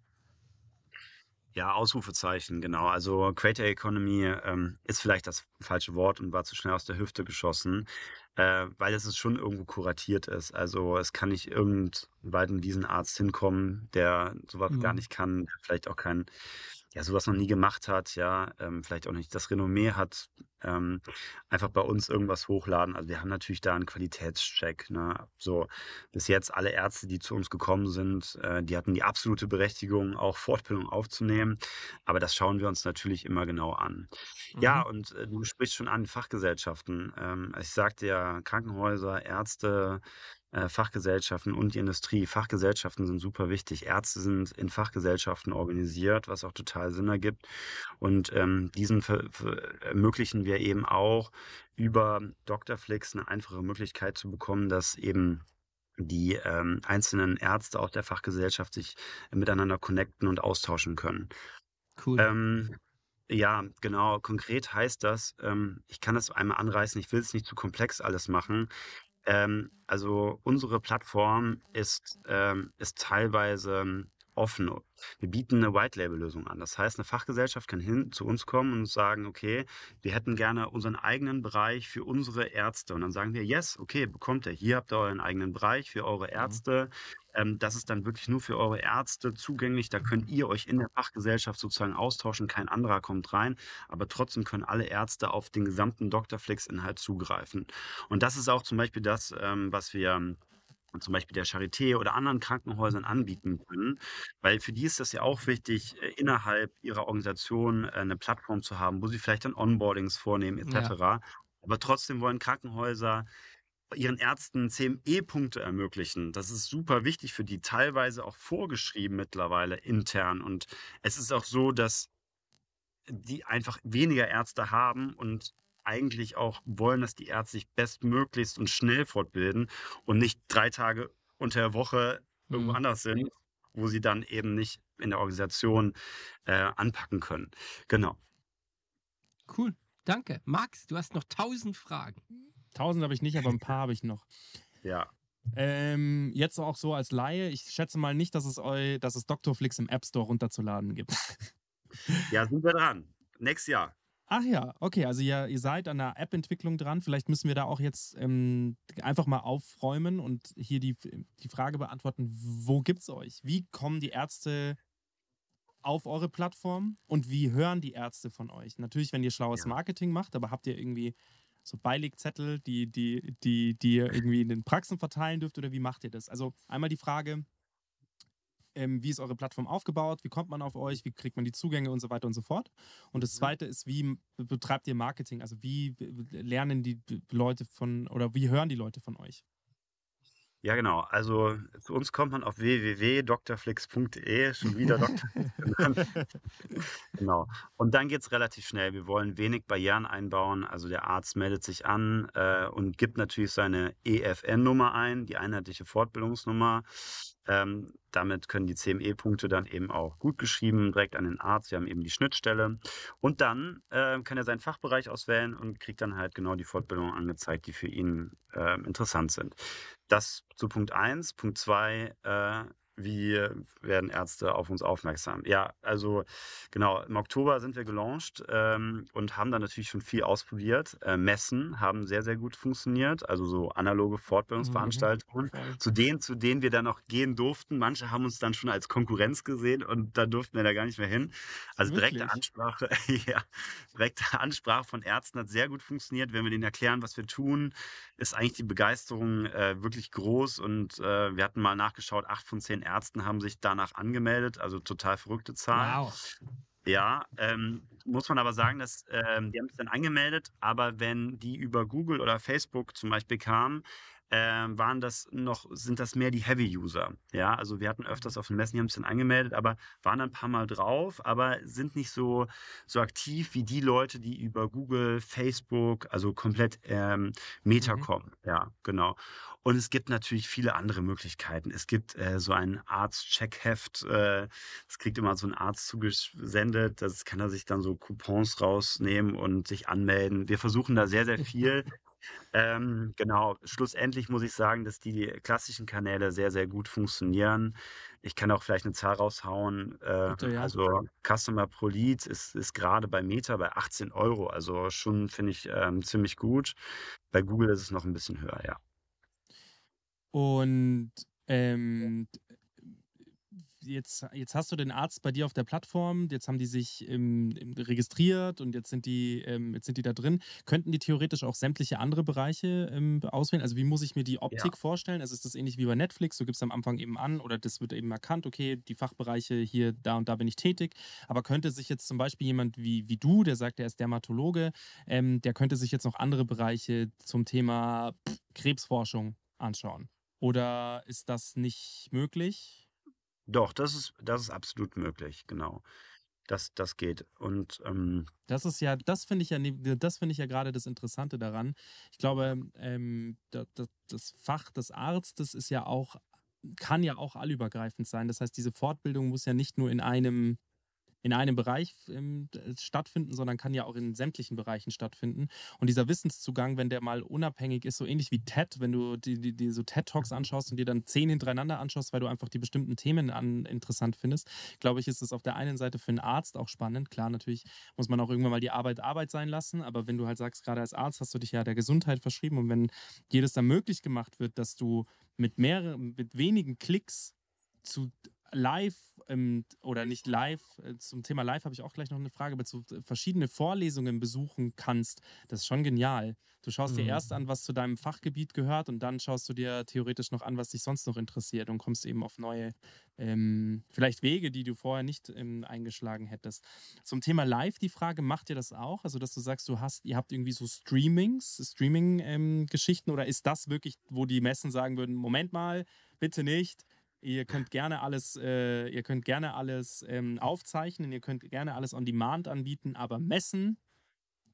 Ja, Ausrufezeichen, genau. Also Creator Economy ähm, ist vielleicht das falsche Wort und war zu schnell aus der Hüfte geschossen, äh, weil es schon irgendwo kuratiert ist. Also es kann nicht irgendweit in diesen Arzt hinkommen, der sowas gar Mhm. nicht kann, der vielleicht auch kein, ja, sowas noch nie gemacht hat, ja, ähm, vielleicht auch nicht das Renommee hat, ähm, einfach bei uns irgendwas hochladen. Also wir haben natürlich da einen Qualitätscheck. Ne? So bis jetzt alle Ärzte, die zu uns gekommen sind, äh, die hatten die absolute Berechtigung, auch Fortbildung aufzunehmen. Aber das schauen wir uns natürlich immer genau an. Ja, Mhm. und äh, du sprichst schon an Fachgesellschaften. Ähm, ich sagte ja, Krankenhäuser, Ärzte, Fachgesellschaften und die Industrie. Fachgesellschaften sind super wichtig. Ärzte sind in Fachgesellschaften organisiert, was auch total Sinn ergibt. Und ähm, diesen ermöglichen wir eben auch über Doctorflix eine einfache Möglichkeit zu bekommen, dass eben die ähm, einzelnen Ärzte aus der Fachgesellschaft sich miteinander connecten und austauschen können. Cool. Ähm, ja, genau. Konkret heißt das, ähm, ich kann das einmal anreißen, ich will es nicht zu komplex alles machen. Ähm, also unsere Plattform ist, ähm, ist teilweise ähm, offen. Wir bieten eine White-Label-Lösung an. Das heißt, eine Fachgesellschaft kann hin zu uns kommen und sagen, okay, wir hätten gerne unseren eigenen Bereich für unsere Ärzte. Und dann sagen wir, yes, okay, bekommt ihr. Hier habt ihr euren eigenen Bereich für eure Ärzte. Ähm, das ist dann wirklich nur für eure Ärzte zugänglich. Da könnt ihr euch in der Fachgesellschaft sozusagen austauschen. Kein anderer kommt rein. Aber trotzdem können alle Ärzte auf den gesamten Dr.Flix-Inhalt zugreifen. Und das ist auch zum Beispiel das, ähm, was wir ähm, zum Beispiel der Charité oder anderen Krankenhäusern anbieten können. Weil für die ist das ja auch wichtig, äh, innerhalb ihrer Organisation äh, eine Plattform zu haben, wo sie vielleicht dann Onboardings vornehmen etc. Aber trotzdem wollen Krankenhäuser ihren Ärzten CME-Punkte ermöglichen. Das ist super wichtig für die, teilweise auch vorgeschrieben mittlerweile intern. Und es ist auch so, dass die einfach weniger Ärzte haben und eigentlich auch wollen, dass die Ärzte sich bestmöglichst und schnell fortbilden und nicht drei Tage unter der Woche irgendwo Mhm. anders sind, wo sie dann eben nicht in der Organisation äh, anpacken können. Genau. Cool. Danke. Max, du hast noch tausend Fragen. Tausend habe ich nicht, aber ein paar habe ich noch. Ja. Ähm, jetzt auch so als Laie, ich schätze mal nicht, dass es, eu, dass es Dr. Flix im App Store runterzuladen gibt. Ja, sind wir dran. Nächstes Jahr. Ach ja, okay, also ihr, ihr seid an der App-Entwicklung dran. Vielleicht müssen wir da auch jetzt ähm, einfach mal aufräumen und hier die, die Frage beantworten, wo gibt's euch? Wie kommen die Ärzte auf eure Plattform und wie hören die Ärzte von euch? Natürlich, wenn ihr schlaues. Marketing macht, aber habt ihr irgendwie so Beilegzettel, die, die, die, die ihr irgendwie in den Praxen verteilen dürft oder wie macht ihr das? Also einmal die Frage, ähm, wie ist eure Plattform aufgebaut, wie kommt man auf euch, wie kriegt man die Zugänge und so weiter und so fort. Und das zweite ist, wie betreibt ihr Marketing? Also wie lernen die Leute von oder wie hören die Leute von euch? Ja, genau. Also zu uns kommt man auf www.drflix.de, schon wieder Dr. genau. Und dann geht es relativ schnell. Wir wollen wenig Barrieren einbauen. Also der Arzt meldet sich an äh, und gibt natürlich seine EFN-Nummer ein, die einheitliche Fortbildungsnummer. Ähm, damit können die CME-Punkte dann eben auch gut geschrieben direkt an den Arzt. Wir haben eben die Schnittstelle. Und dann äh, kann er seinen Fachbereich auswählen und kriegt dann halt genau die Fortbildungen angezeigt, die für ihn äh, interessant sind. Das zu Punkt 1. Punkt 2, äh, wie werden Ärzte auf uns aufmerksam? Ja, also genau, im Oktober sind wir gelauncht ähm, und haben da natürlich schon viel ausprobiert. Äh, Messen haben sehr, sehr gut funktioniert, also so analoge Fortbildungsveranstaltungen, zu denen, zu denen wir dann auch gehen durften. Manche haben uns dann schon als Konkurrenz gesehen und da durften wir da gar nicht mehr hin. Also direkte Wirklich? Ansprache, ja, direkte Ansprache von Ärzten hat sehr gut funktioniert. Wenn wir denen erklären, was wir tun, ist eigentlich die Begeisterung äh, wirklich groß und äh, wir hatten mal nachgeschaut, acht von zehn Ärzten haben sich danach angemeldet, also total verrückte Zahlen. Wow. Ja, ähm, muss man aber sagen, dass ähm, die haben sich dann angemeldet, aber wenn die über Google oder Facebook zum Beispiel kamen, ähm, waren das noch, sind das mehr die Heavy-User. Ja, also wir hatten öfters auf den Messen, die haben sich dann angemeldet, aber waren ein paar Mal drauf, aber sind nicht so, so aktiv wie die Leute, die über Google, Facebook, also komplett ähm, Meta Mhm. kommen. Ja, genau. Und es gibt natürlich viele andere Möglichkeiten. Es gibt äh, so ein Arzt-Checkheft, äh, das kriegt immer so ein Arzt zugesendet. Das kann er sich dann so Coupons rausnehmen und sich anmelden. Wir versuchen da sehr, sehr viel Ähm, genau, schlussendlich muss ich sagen, dass die klassischen Kanäle sehr, sehr gut funktionieren. Ich kann auch vielleicht eine Zahl raushauen. Äh, Bitte, ja. Also Customer pro Lead ist, ist gerade bei Meta bei 18 Euro. Also schon finde ich ähm, ziemlich gut. Bei Google ist es noch ein bisschen höher, ja. Und ähm, jetzt, jetzt hast du den Arzt bei dir auf der Plattform, jetzt haben die sich ähm, ähm, registriert und jetzt sind die, ähm, jetzt sind die da drin. Könnten die theoretisch auch sämtliche andere Bereiche ähm, auswählen? Also wie muss ich mir die Optik vorstellen? Also ist das ähnlich wie bei Netflix? Du gibst am Anfang eben an oder das wird eben erkannt, okay, die Fachbereiche hier, da und da bin ich tätig. Aber könnte sich jetzt zum Beispiel jemand wie, wie du, der sagt, er ist Dermatologe, ähm, der könnte sich jetzt noch andere Bereiche zum Thema Krebsforschung anschauen? Oder ist das nicht möglich? Doch, das ist, das ist absolut möglich, genau. Das, das geht. Und ähm, Das ist ja, das finde ich ja, das finde ich ja gerade das Interessante daran. Ich glaube, ähm, da- da- das Fach des Arztes ist ja auch, kann ja auch allübergreifend sein. Das heißt, diese Fortbildung muss ja nicht nur in einem, in einem Bereich ähm, stattfinden, sondern kann ja auch in sämtlichen Bereichen stattfinden. Und dieser Wissenszugang, wenn der mal unabhängig ist, so ähnlich wie TED, wenn du die, die, die so TED-Talks anschaust und dir dann zehn hintereinander anschaust, weil du einfach die bestimmten Themen an, interessant findest, glaube ich, ist es auf der einen Seite für einen Arzt auch spannend. Klar, natürlich muss man auch irgendwann mal die Arbeit Arbeit sein lassen, aber wenn du halt sagst, gerade als Arzt hast du dich ja der Gesundheit verschrieben und wenn das dann möglich gemacht wird, dass du mit mehreren, mit wenigen Klicks zu live ähm, oder nicht live, äh, zum Thema live habe ich auch gleich noch eine Frage, aber zu verschiedene Vorlesungen besuchen kannst, das ist schon genial. Du schaust dir Mhm. erst an, was zu deinem Fachgebiet gehört und dann schaust du dir theoretisch noch an, was dich sonst noch interessiert und kommst eben auf neue, ähm, vielleicht Wege, die du vorher nicht ähm, eingeschlagen hättest. Zum Thema Live die Frage, macht ihr das auch? Also, dass du sagst, du hast, ihr habt irgendwie so Streamings, Streaming-Geschichten oder ist das wirklich, wo die Messen sagen würden, Moment mal, bitte nicht, Ihr könnt gerne alles, äh, ihr könnt gerne alles ähm, aufzeichnen, ihr könnt gerne alles on demand anbieten, aber Messen,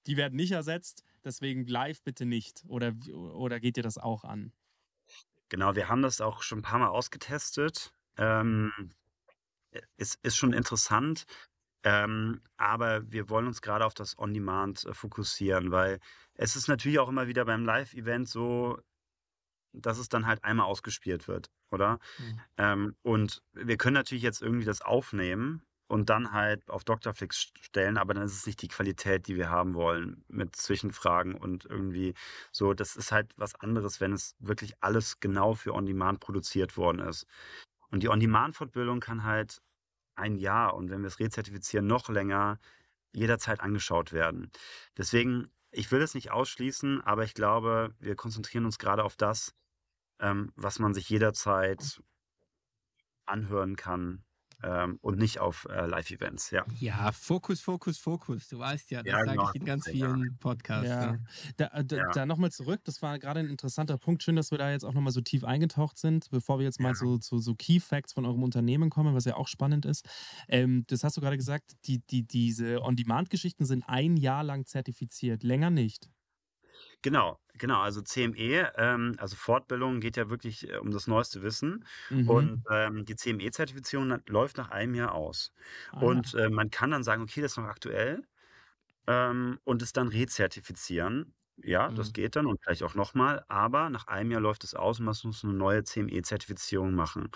die werden nicht ersetzt, deswegen live bitte nicht. Oder, oder geht ihr das auch an? Genau, wir haben das auch schon ein paar Mal ausgetestet. Ähm, es ist schon interessant, ähm, aber wir wollen uns gerade auf das On-Demand äh, fokussieren, weil es ist natürlich auch immer wieder beim Live-Event so, dass es dann halt einmal ausgespielt wird, oder? Mhm. Ähm, und wir können natürlich jetzt irgendwie das aufnehmen und dann halt auf Doctorflix stellen, aber dann ist es nicht die Qualität, die wir haben wollen, mit Zwischenfragen und irgendwie so. Das ist halt was anderes, wenn es wirklich alles genau für On-Demand produziert worden ist. Und die On-Demand-Fortbildung kann halt ein Jahr und wenn wir es rezertifizieren, noch länger jederzeit angeschaut werden. Deswegen, ich will es nicht ausschließen, aber ich glaube, wir konzentrieren uns gerade auf das, ähm, was man sich jederzeit anhören kann ähm, und nicht auf äh, Live-Events. Ja. Ja, Fokus, Fokus, Fokus. Du weißt ja, das Ja, sage genau, ich in ganz ja. vielen Podcasts. Ja. ne? Da, äh, da, Ja. da nochmal zurück, das war gerade ein interessanter Punkt. Schön, dass wir da jetzt auch nochmal so tief eingetaucht sind, bevor wir jetzt mal Ja. zu, zu so Key Facts von eurem Unternehmen kommen, was ja auch spannend ist. Ähm, das hast du gerade gesagt, die, die, diese On-Demand-Geschichten sind ein Jahr lang zertifiziert, länger nicht. Genau, genau. Also CME, ähm, also Fortbildung geht ja wirklich äh, um das neueste Wissen. Mhm. Und ähm, die CME-Zertifizierung läuft nach einem Jahr aus. Ah, Und äh, man kann dann sagen, okay, das ist noch aktuell ähm, und es dann rezertifizieren. Ja, das Mhm. geht dann und vielleicht auch nochmal, aber nach einem Jahr läuft es aus und man muss eine neue CME-Zertifizierung machen.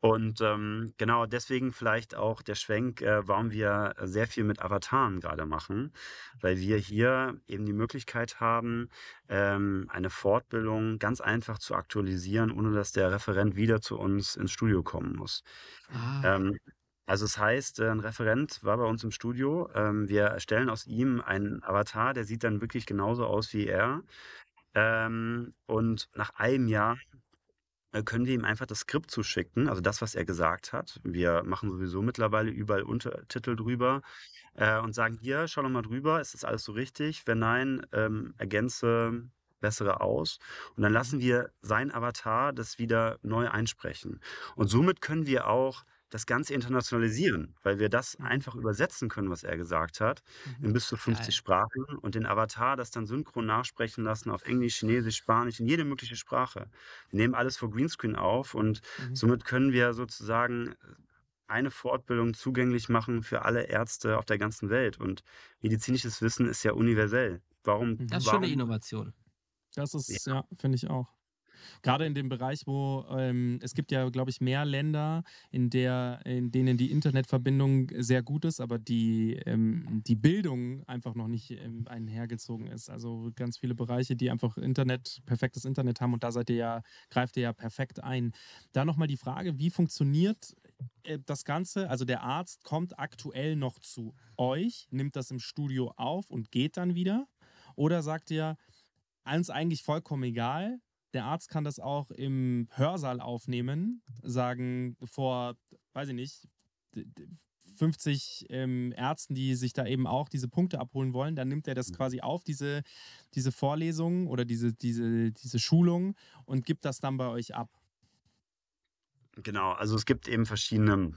Und ähm, genau deswegen vielleicht auch der Schwenk, äh, warum wir sehr viel mit Avataren gerade machen, weil wir hier eben die Möglichkeit haben, ähm, eine Fortbildung ganz einfach zu aktualisieren, ohne dass der Referent wieder zu uns ins Studio kommen muss. Ah, Ähm, also es heißt, äh, ein Referent war bei uns im Studio. Ähm, wir erstellen aus ihm einen Avatar, der sieht dann wirklich genauso aus wie er. Ähm, und nach einem Jahr äh, können wir ihm einfach das Skript zuschicken, also das, was er gesagt hat. Wir machen sowieso mittlerweile überall Untertitel drüber äh, und sagen, hier, schau noch mal drüber, ist das alles so richtig? Wenn nein, ähm, ergänze bessere aus. Und dann lassen wir sein Avatar das wieder neu einsprechen. Und somit können wir auch das Ganze internationalisieren, weil wir das einfach übersetzen können, was er gesagt hat, in bis zu 50 Geil. Sprachen und den Avatar das dann synchron nachsprechen lassen auf Englisch, Chinesisch, Spanisch, in jede mögliche Sprache. Wir nehmen alles vor Greenscreen auf und Mhm. somit können wir sozusagen eine Fortbildung zugänglich machen für alle Ärzte auf der ganzen Welt. Und medizinisches Wissen ist ja universell. Warum? Das das ist schon warum eine Innovation. Das ist, ja, finde ich auch. Gerade in dem Bereich, wo ähm, es gibt ja, glaube ich, mehr Länder, in, der, in denen die Internetverbindung sehr gut ist, aber die, ähm, die Bildung einfach noch nicht ähm, einhergezogen ist. Also ganz viele Bereiche, die einfach Internet, perfektes Internet haben und da seid ihr ja, greift ihr ja perfekt ein. Da nochmal die Frage, wie funktioniert äh, das Ganze? Also der Arzt kommt aktuell noch zu euch, nimmt das im Studio auf und geht dann wieder? Oder sagt ihr, uns eigentlich vollkommen egal, der Arzt kann das auch im Hörsaal aufnehmen, sagen vor, weiß ich nicht, 50 ähm, Ärzten, die sich da eben auch diese Punkte abholen wollen, dann nimmt er das quasi auf, diese, diese Vorlesung oder diese, diese, diese Schulung und gibt das dann bei euch ab. Genau, also es gibt eben verschiedene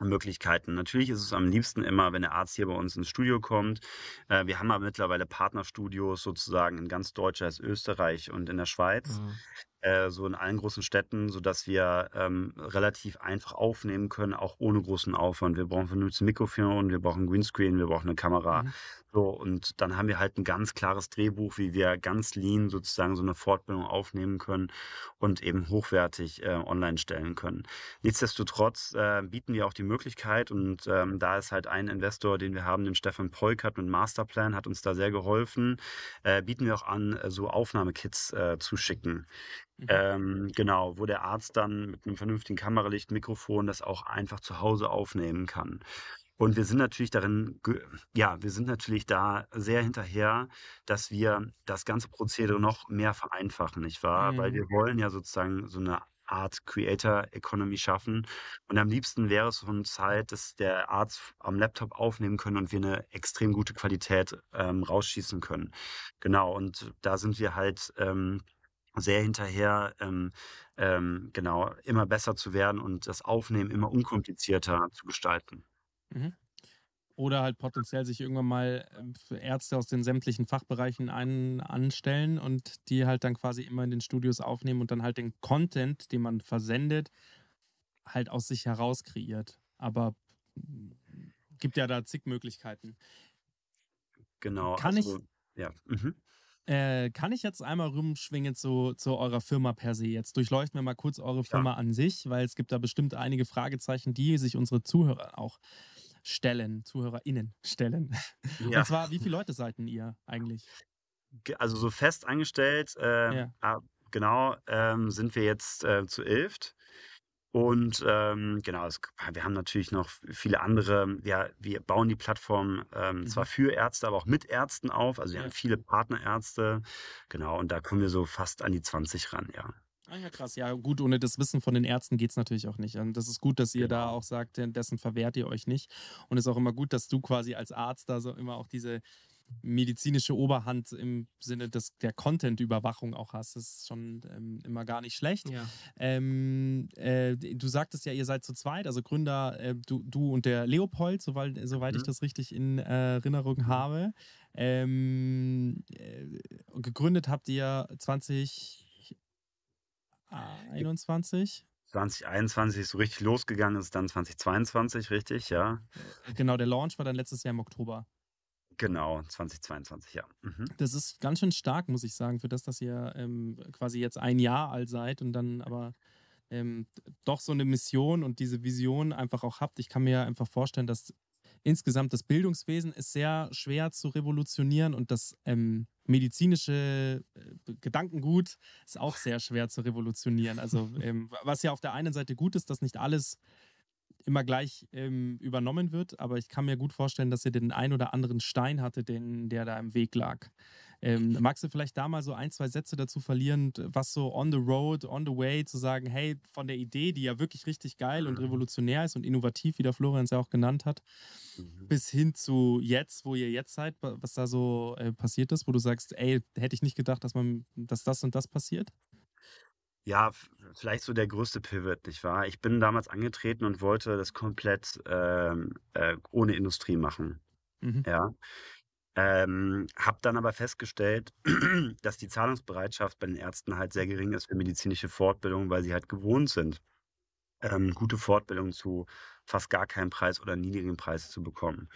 Möglichkeiten. Natürlich ist es am liebsten immer, wenn der Arzt hier bei uns ins Studio kommt. Äh, wir haben aber mittlerweile Partnerstudios sozusagen in ganz Deutschland, Österreich und in der Schweiz. Mhm. Äh, so in allen großen Städten, sodass wir ähm, relativ einfach aufnehmen können, auch ohne großen Aufwand. Wir brauchen vernünftiges Mikrofon, wir brauchen Greenscreen, wir brauchen eine Kamera. Mhm. So, und dann haben wir halt ein ganz klares Drehbuch, wie wir ganz lean sozusagen so eine Fortbildung aufnehmen können und eben hochwertig äh, online stellen können. Nichtsdestotrotz äh, bieten wir auch die Möglichkeit und ähm, da ist halt ein Investor, den wir haben, den Stefan Peukert mit Masterplan, hat uns da sehr geholfen, äh, bieten wir auch an, äh, so Aufnahmekits äh, zu schicken. Mhm. Ähm, genau, wo der Arzt dann mit einem vernünftigen Kameralicht, Mikrofon das auch einfach zu Hause aufnehmen kann. Und wir sind natürlich darin, ja, wir sind natürlich da sehr hinterher, dass wir das ganze Prozedere noch mehr vereinfachen, nicht wahr? Mhm. Weil wir wollen ja sozusagen so eine Art Creator Economy schaffen. Und am liebsten wäre es uns halt, dass der Arzt am Laptop aufnehmen können und wir eine extrem gute Qualität ähm, rausschießen können. Genau, und da sind wir halt ähm, sehr hinterher, ähm, ähm, genau, immer besser zu werden und das Aufnehmen immer unkomplizierter zu gestalten. Mhm. Oder halt potenziell sich irgendwann mal ähm, für Ärzte aus den sämtlichen Fachbereichen ein, anstellen und die halt dann quasi immer in den Studios aufnehmen und dann halt den Content, den man versendet, halt aus sich heraus kreiert. Aber mm, gibt ja da zig Möglichkeiten. Genau. Kann also, ich. Ja. Mhm. Äh, kann ich jetzt einmal rumschwingen zu, zu eurer Firma per se? Jetzt durchleuchten wir mal kurz eure Firma ja. an sich, weil es gibt da bestimmt einige Fragezeichen, die sich unsere Zuhörer auch stellen, ZuhörerInnen stellen. Ja. Und zwar, wie viele Leute seid ihr eigentlich? Also so fest angestellt, äh, ja. Ah, genau, ähm, sind wir jetzt äh, zu elf. Und ähm, genau, es, wir haben natürlich noch viele andere. Ja, wir bauen die Plattform ähm, mhm. zwar für Ärzte, aber auch mit Ärzten auf. Also wir ja. haben viele Partnerärzte. Genau, und da kommen wir so fast an die 20 ran, ja. Ah ja, krass. Ja, gut, ohne das Wissen von den Ärzten geht es natürlich auch nicht. Und das ist gut, dass ihr genau. da auch sagt, dessen verwehrt ihr euch nicht. Und es ist auch immer gut, dass du quasi als Arzt da so immer auch diese medizinische Oberhand im Sinne des, der Content-Überwachung auch hast. Das ist schon ähm, immer gar nicht schlecht. Ja. Ähm, äh, du sagtest ja, ihr seid zu zweit, also Gründer, äh, du, du und der Leopold, soweit, soweit mhm. ich das richtig in äh, Erinnerung mhm. habe. Ähm, äh, gegründet habt ihr 2021? 2021 ist so richtig losgegangen, ist dann 2022, richtig, ja. Genau, der Launch war dann letztes Jahr im Oktober. Genau, 2022, ja. Mhm. Das ist ganz schön stark, muss ich sagen, für das, dass ihr ähm, quasi jetzt ein Jahr alt seid und dann aber ähm, doch so eine Mission und diese Vision einfach auch habt. Ich kann mir einfach vorstellen, dass insgesamt das Bildungswesen ist sehr schwer zu revolutionieren und das ähm, medizinische äh, Gedankengut ist auch sehr schwer zu revolutionieren. Also ähm, was ja auf der einen Seite gut ist, dass nicht alles immer gleich ähm, übernommen wird, aber ich kann mir gut vorstellen, dass ihr den ein oder anderen Stein hatte, den, der da im Weg lag. Ähm, magst du vielleicht da mal so ein, zwei Sätze dazu verlieren, was so on the road, on the way zu sagen, hey, von der Idee, die ja wirklich richtig geil und revolutionär ist und innovativ, wie der Florian es ja auch genannt hat, mhm. bis hin zu jetzt, wo ihr jetzt seid, was da so äh, passiert ist, wo du sagst, ey, hätte ich nicht gedacht, dass man, dass das und das passiert? Ja, vielleicht so der größte Pivot, nicht wahr? Ich bin damals angetreten und wollte das komplett ähm, äh, ohne Industrie machen. Mhm. Ja. Ähm, habe dann aber festgestellt, dass die Zahlungsbereitschaft bei den Ärzten halt sehr gering ist für medizinische Fortbildung, weil sie halt gewohnt sind, ähm, gute Fortbildung zu fast gar keinem Preis oder niedrigen Preis zu bekommen.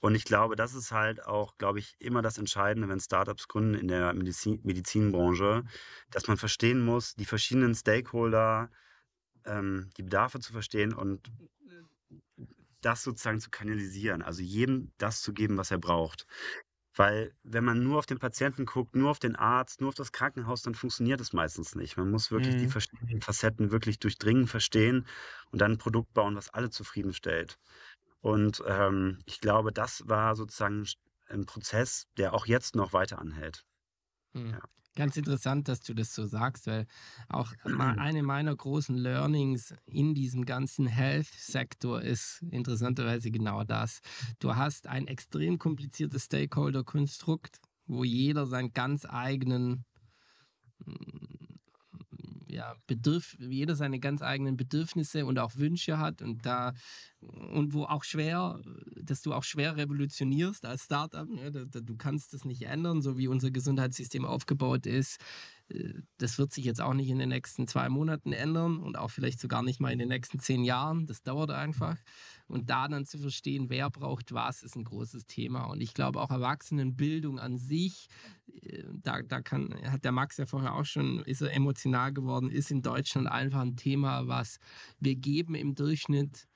Und ich glaube, das ist halt auch, glaube ich, immer das Entscheidende, wenn Startups gründen in der Medizin, Medizinbranche, dass man verstehen muss, die verschiedenen Stakeholder, ähm, die Bedarfe zu verstehen und das sozusagen zu kanalisieren, also jedem das zu geben, was er braucht. Weil wenn man nur auf den Patienten guckt, nur auf den Arzt, nur auf das Krankenhaus, dann funktioniert es meistens nicht. Man muss wirklich die Mhm. verschiedenen Facetten wirklich durchdringen, verstehen und dann ein Produkt bauen, was alle zufriedenstellt. Und ähm, ich glaube, das war sozusagen ein Prozess, der auch jetzt noch weiter anhält. Hm. Ja. Ganz interessant, dass du das so sagst, weil auch eine meiner großen Learnings in diesem ganzen Health-Sektor ist interessanterweise genau das. Du hast ein extrem kompliziertes Stakeholder-Konstrukt, wo jeder seinen ganz eigenen mm, ja, Bedürf jeder seine ganz eigenen Bedürfnisse und auch Wünsche hat und da und wo auch schwer, dass du auch schwer revolutionierst als Startup. Ne? Du kannst das nicht ändern, so wie unser Gesundheitssystem aufgebaut ist. Das wird sich jetzt auch nicht in den nächsten zwei Monaten ändern und auch vielleicht sogar nicht mal in den nächsten zehn Jahren. Das dauert einfach. Und da dann zu verstehen, wer braucht was, ist ein großes Thema. Und ich glaube auch Erwachsenenbildung an sich, äh, da, da kann, hat der Max ja vorher auch schon, ist er emotional geworden, ist in Deutschland einfach ein Thema, was wir geben im Durchschnitt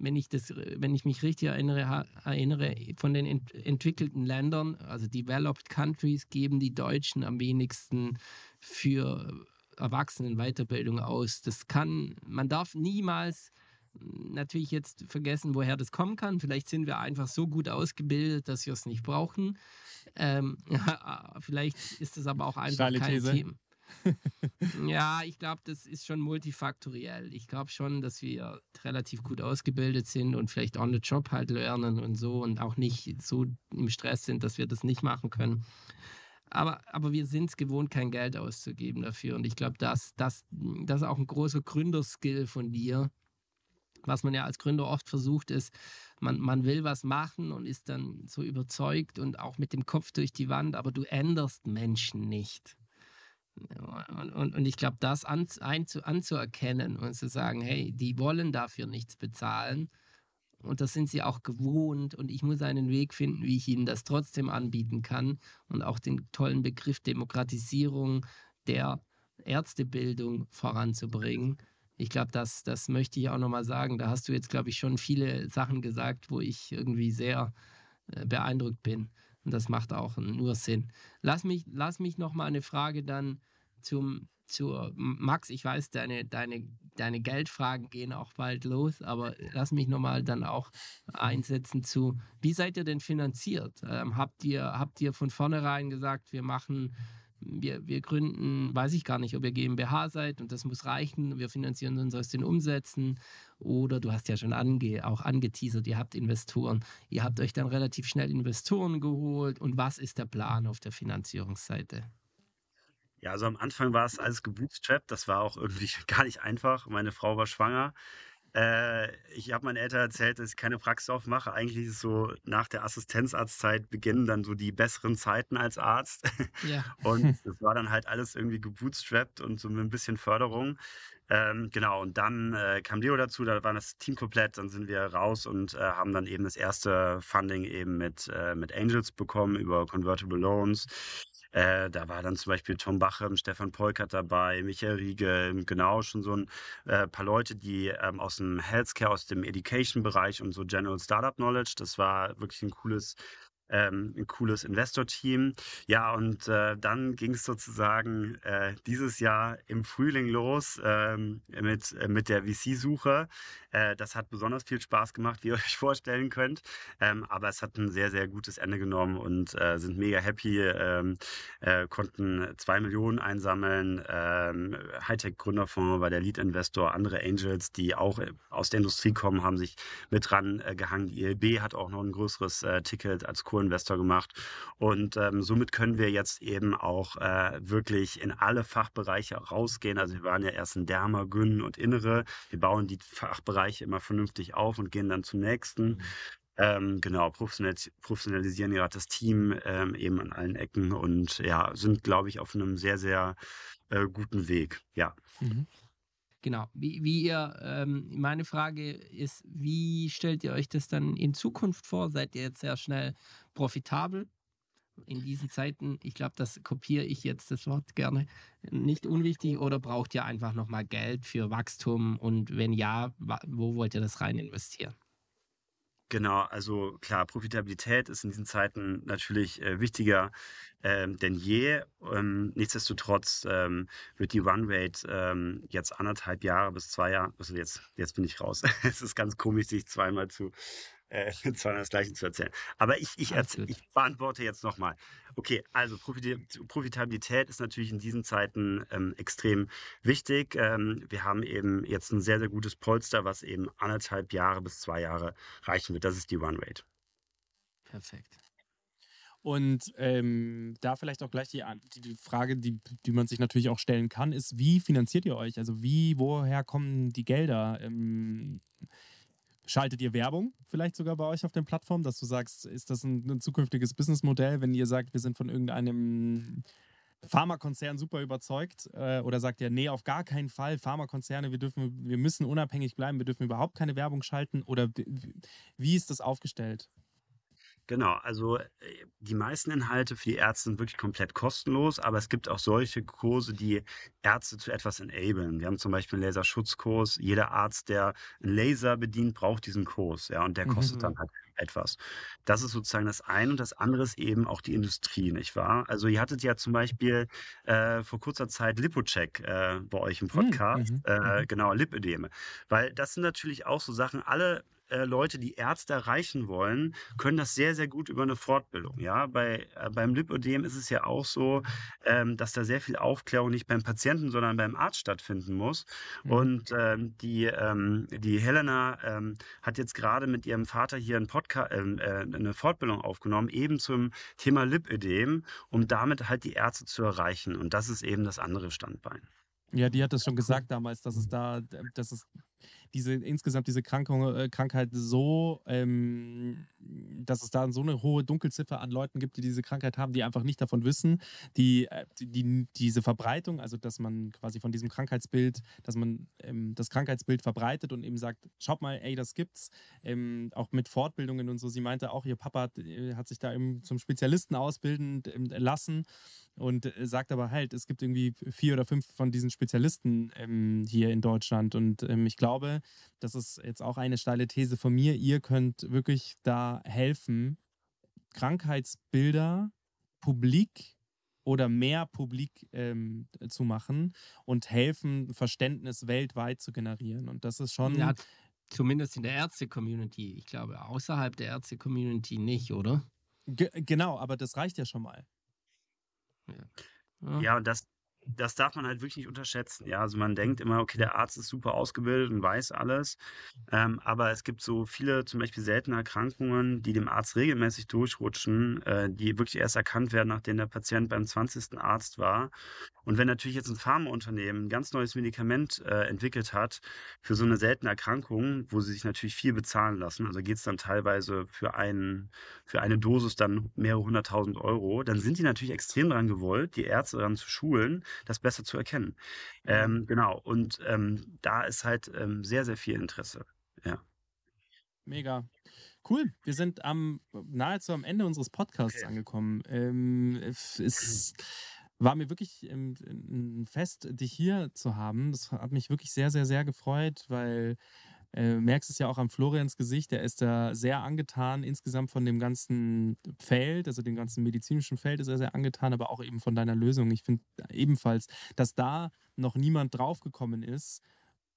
wenn ich, das, wenn ich mich richtig erinnere, erinnere, von den ent entwickelten Ländern, also Developed Countries, geben die Deutschen am wenigsten für Erwachsenenweiterbildung aus. Das kann, man darf niemals natürlich jetzt vergessen, woher das kommen kann. Vielleicht sind wir einfach so gut ausgebildet, dass wir es nicht brauchen. Ähm, vielleicht ist es aber auch einfach Steile kein These. Thema. Ja, ich glaube, das ist schon multifaktoriell. Ich glaube schon, dass wir relativ gut ausgebildet sind und vielleicht on the job halt lernen und so und auch nicht so im Stress sind, dass wir das nicht machen können. Aber, aber wir sind es gewohnt, kein Geld auszugeben dafür. Und ich glaube, das, das, das ist auch ein großer Gründerskill von dir. Was man ja als Gründer oft versucht, ist, man, man will was machen und ist dann so überzeugt und auch mit dem Kopf durch die Wand, aber du änderst Menschen nicht. Und, und, und ich glaube, das an, einzu, anzuerkennen und zu sagen, hey, die wollen dafür nichts bezahlen und das sind sie auch gewohnt und ich muss einen Weg finden, wie ich ihnen das trotzdem anbieten kann und auch den tollen Begriff Demokratisierung der Ärztebildung voranzubringen. Ich glaube, das, das möchte ich auch nochmal sagen. Da hast du jetzt, glaube ich, schon viele Sachen gesagt, wo ich irgendwie sehr äh, beeindruckt bin. Und das macht auch nur Sinn. Lass mich, lass mich noch mal eine Frage dann zum, zur Max. Ich weiß, deine, deine, deine Geldfragen gehen auch bald los, aber lass mich noch mal dann auch einsetzen zu, wie seid ihr denn finanziert? Ähm, habt, ihr, habt ihr von vornherein gesagt, wir machen, wir, wir gründen, weiß ich gar nicht, ob ihr GmbH seid und das muss reichen, wir finanzieren uns aus den Umsätzen oder du hast ja schon ange, auch angeteasert, ihr habt Investoren. Ihr habt euch dann relativ schnell Investoren geholt. Und was ist der Plan auf der Finanzierungsseite? Ja, also am Anfang war es alles gebootstrapped. Das war auch irgendwie gar nicht einfach. Meine Frau war schwanger. Äh, ich habe meinen Eltern erzählt, dass ich keine Praxis aufmache. Eigentlich ist es so, nach der Assistenzarztzeit beginnen dann so die besseren Zeiten als Arzt. Ja. Und das war dann halt alles irgendwie gebootstrapped und so mit ein bisschen Förderung. Ähm, genau, und dann äh, kam Leo dazu, da war das Team komplett, dann sind wir raus und äh, haben dann eben das erste Funding eben mit, äh, mit Angels bekommen über Convertible Loans. Äh, da war dann zum Beispiel Tom Bachem, Stefan Polkert dabei, Michael Riegel, genau, schon so ein äh, paar Leute, die ähm, aus dem Healthcare, aus dem Education-Bereich und so General Startup Knowledge, das war wirklich ein cooles ähm, ein cooles Investor-Team. Ja, und äh, dann ging es sozusagen äh, dieses Jahr im Frühling los ähm, mit, äh, mit der VC-Suche. Äh, das hat besonders viel Spaß gemacht, wie ihr euch vorstellen könnt. Ähm, aber es hat ein sehr, sehr gutes Ende genommen und äh, sind mega happy, ähm, äh, konnten zwei Millionen einsammeln. Ähm, Hightech-Gründerfonds war der Lead-Investor, andere Angels, die auch äh, aus der Industrie kommen, haben sich mit dran äh, gehangen. Die ELB hat auch noch ein größeres Ticket als Co-Investor gemacht. Und ähm, somit können wir jetzt eben auch wirklich in alle Fachbereiche rausgehen. Also wir waren ja erst in Derma, Gyn und Innere. Wir bauen die Fachbereiche immer vernünftig auf und gehen dann zum nächsten. Ähm, genau, professionalis professionalisieren gerade das Team ähm, eben an allen Ecken und ja, sind, glaube ich, auf einem sehr, sehr äh, guten Weg. Ja. Mhm. Genau. Wie, wie ihr, ähm, meine Frage ist, wie stellt ihr euch das dann in Zukunft vor? Seid ihr jetzt sehr schnell profitabel? In diesen Zeiten, ich glaube, das kopiere ich jetzt das Wort gerne, nicht unwichtig oder braucht ihr einfach nochmal Geld für Wachstum und wenn ja, wo wollt ihr das rein investieren? Genau, also klar, Profitabilität ist in diesen Zeiten natürlich äh, wichtiger ähm, denn je. Ähm, nichtsdestotrotz ähm, wird die Runrate ähm, jetzt anderthalb Jahre bis zwei Jahre, also jetzt, jetzt bin ich raus. es ist ganz komisch, sich zweimal zu äh, zweimal das Gleiche zu erzählen. Aber ich, ich, erzähl, ich beantworte jetzt nochmal. Okay, also Profitabilität ist natürlich in diesen Zeiten ähm, extrem wichtig. Ähm, wir haben eben jetzt ein sehr, sehr gutes Polster, was eben anderthalb Jahre bis zwei Jahre reichen wird. Das ist die Run-Rate. Perfekt. Und ähm, da vielleicht auch gleich die, die, Frage, die, die man sich natürlich auch stellen kann, ist, wie finanziert ihr euch? Also wie, woher kommen die Gelder? Ähm, Schaltet ihr Werbung vielleicht sogar bei euch auf den Plattformen, dass du sagst, ist das ein, ein zukünftiges Businessmodell, wenn ihr sagt, wir sind von irgendeinem Pharmakonzern super überzeugt äh, oder sagt ihr, nee, auf gar keinen Fall, Pharmakonzerne, wir dürfen, wir müssen unabhängig bleiben, wir dürfen überhaupt keine Werbung schalten oder wie ist das aufgestellt? Genau, also äh, die meisten Inhalte für die Ärzte sind wirklich komplett kostenlos, aber es gibt auch solche Kurse, die Ärzte zu etwas enablen. Wir haben zum Beispiel einen Laserschutzkurs. Jeder Arzt, der einen Laser bedient, braucht diesen Kurs, ja, und der kostet mhm. dann halt etwas. Das ist sozusagen das eine und das andere ist eben auch die Industrie, nicht wahr? Also ihr hattet ja zum Beispiel äh, vor kurzer Zeit Lipocheck äh, bei euch im hm, Podcast, mhm. äh, mhm. genau, Lipödeme, weil das sind natürlich auch so Sachen, alle äh, Leute, die Ärzte erreichen wollen, können das sehr, sehr gut über eine Fortbildung. Ja, bei, äh, beim Lipödem ist es ja auch so, ähm, dass da sehr viel Aufklärung nicht beim Patienten, sondern beim Arzt stattfinden muss. Mhm. Und ähm, die, ähm, die Helena ähm, hat jetzt gerade mit ihrem Vater hier einen Podcast, ähm, äh, eine Fortbildung aufgenommen, eben zum Thema Lipödem, um damit halt die Ärzte zu erreichen. Und das ist eben das andere Standbein. Ja, die hat das schon gesagt damals, dass es da, dass es diese insgesamt diese Krankung, äh, Krankheit so, ähm, dass es da so eine hohe Dunkelziffer an Leuten gibt, die diese Krankheit haben, die einfach nicht davon wissen, die, äh, die diese Verbreitung, also dass man quasi von diesem Krankheitsbild, dass man ähm, das Krankheitsbild verbreitet und eben sagt, schaut mal, ey, das gibt's, ähm, auch mit Fortbildungen und so. Sie meinte auch, ihr Papa hat, äh, hat sich da eben zum Spezialisten ausbilden ähm, lassen und sagt aber halt, es gibt irgendwie vier oder fünf von diesen Spezialisten ähm, hier in Deutschland und ähm, ich glaube, das ist jetzt auch eine steile These von mir, ihr könnt wirklich da helfen, Krankheitsbilder publik oder mehr publik ähm, zu machen und helfen, Verständnis weltweit zu generieren. Und das ist schon. Ja, zumindest in der Ärzte-Community. Ich glaube, außerhalb der Ärzte-Community nicht, oder? Ge genau, aber das reicht ja schon mal. Ja, ja und das, das darf man halt wirklich nicht unterschätzen. Ja, also man denkt immer, okay, der Arzt ist super ausgebildet und weiß alles. Ähm, aber es gibt so viele, zum Beispiel seltene Erkrankungen, die dem Arzt regelmäßig durchrutschen, äh, die wirklich erst erkannt werden, nachdem der Patient beim 20. Arzt war. Und wenn natürlich jetzt ein Pharmaunternehmen ein ganz neues Medikament äh, entwickelt hat für so eine seltene Erkrankung, wo sie sich natürlich viel bezahlen lassen, also geht es dann teilweise für, einen, für eine Dosis dann mehrere hunderttausend Euro, dann sind die natürlich extrem daran gewollt, die Ärzte daran zu schulen, das besser zu erkennen. Mhm. Ähm, genau, und ähm, da ist halt ähm, sehr, sehr viel Interesse. Ja. Mega. Cool. Wir sind am nahezu am Ende unseres Podcasts okay. angekommen. Ähm, es war mir wirklich ähm, ein Fest, dich hier zu haben. Das hat mich wirklich sehr, sehr, sehr gefreut, weil äh, merkst es ja auch am Florians Gesicht, der ist da sehr angetan insgesamt von dem ganzen Feld, also dem ganzen medizinischen Feld ist er sehr angetan, aber auch eben von deiner Lösung. Ich finde ebenfalls, dass da noch niemand draufgekommen ist,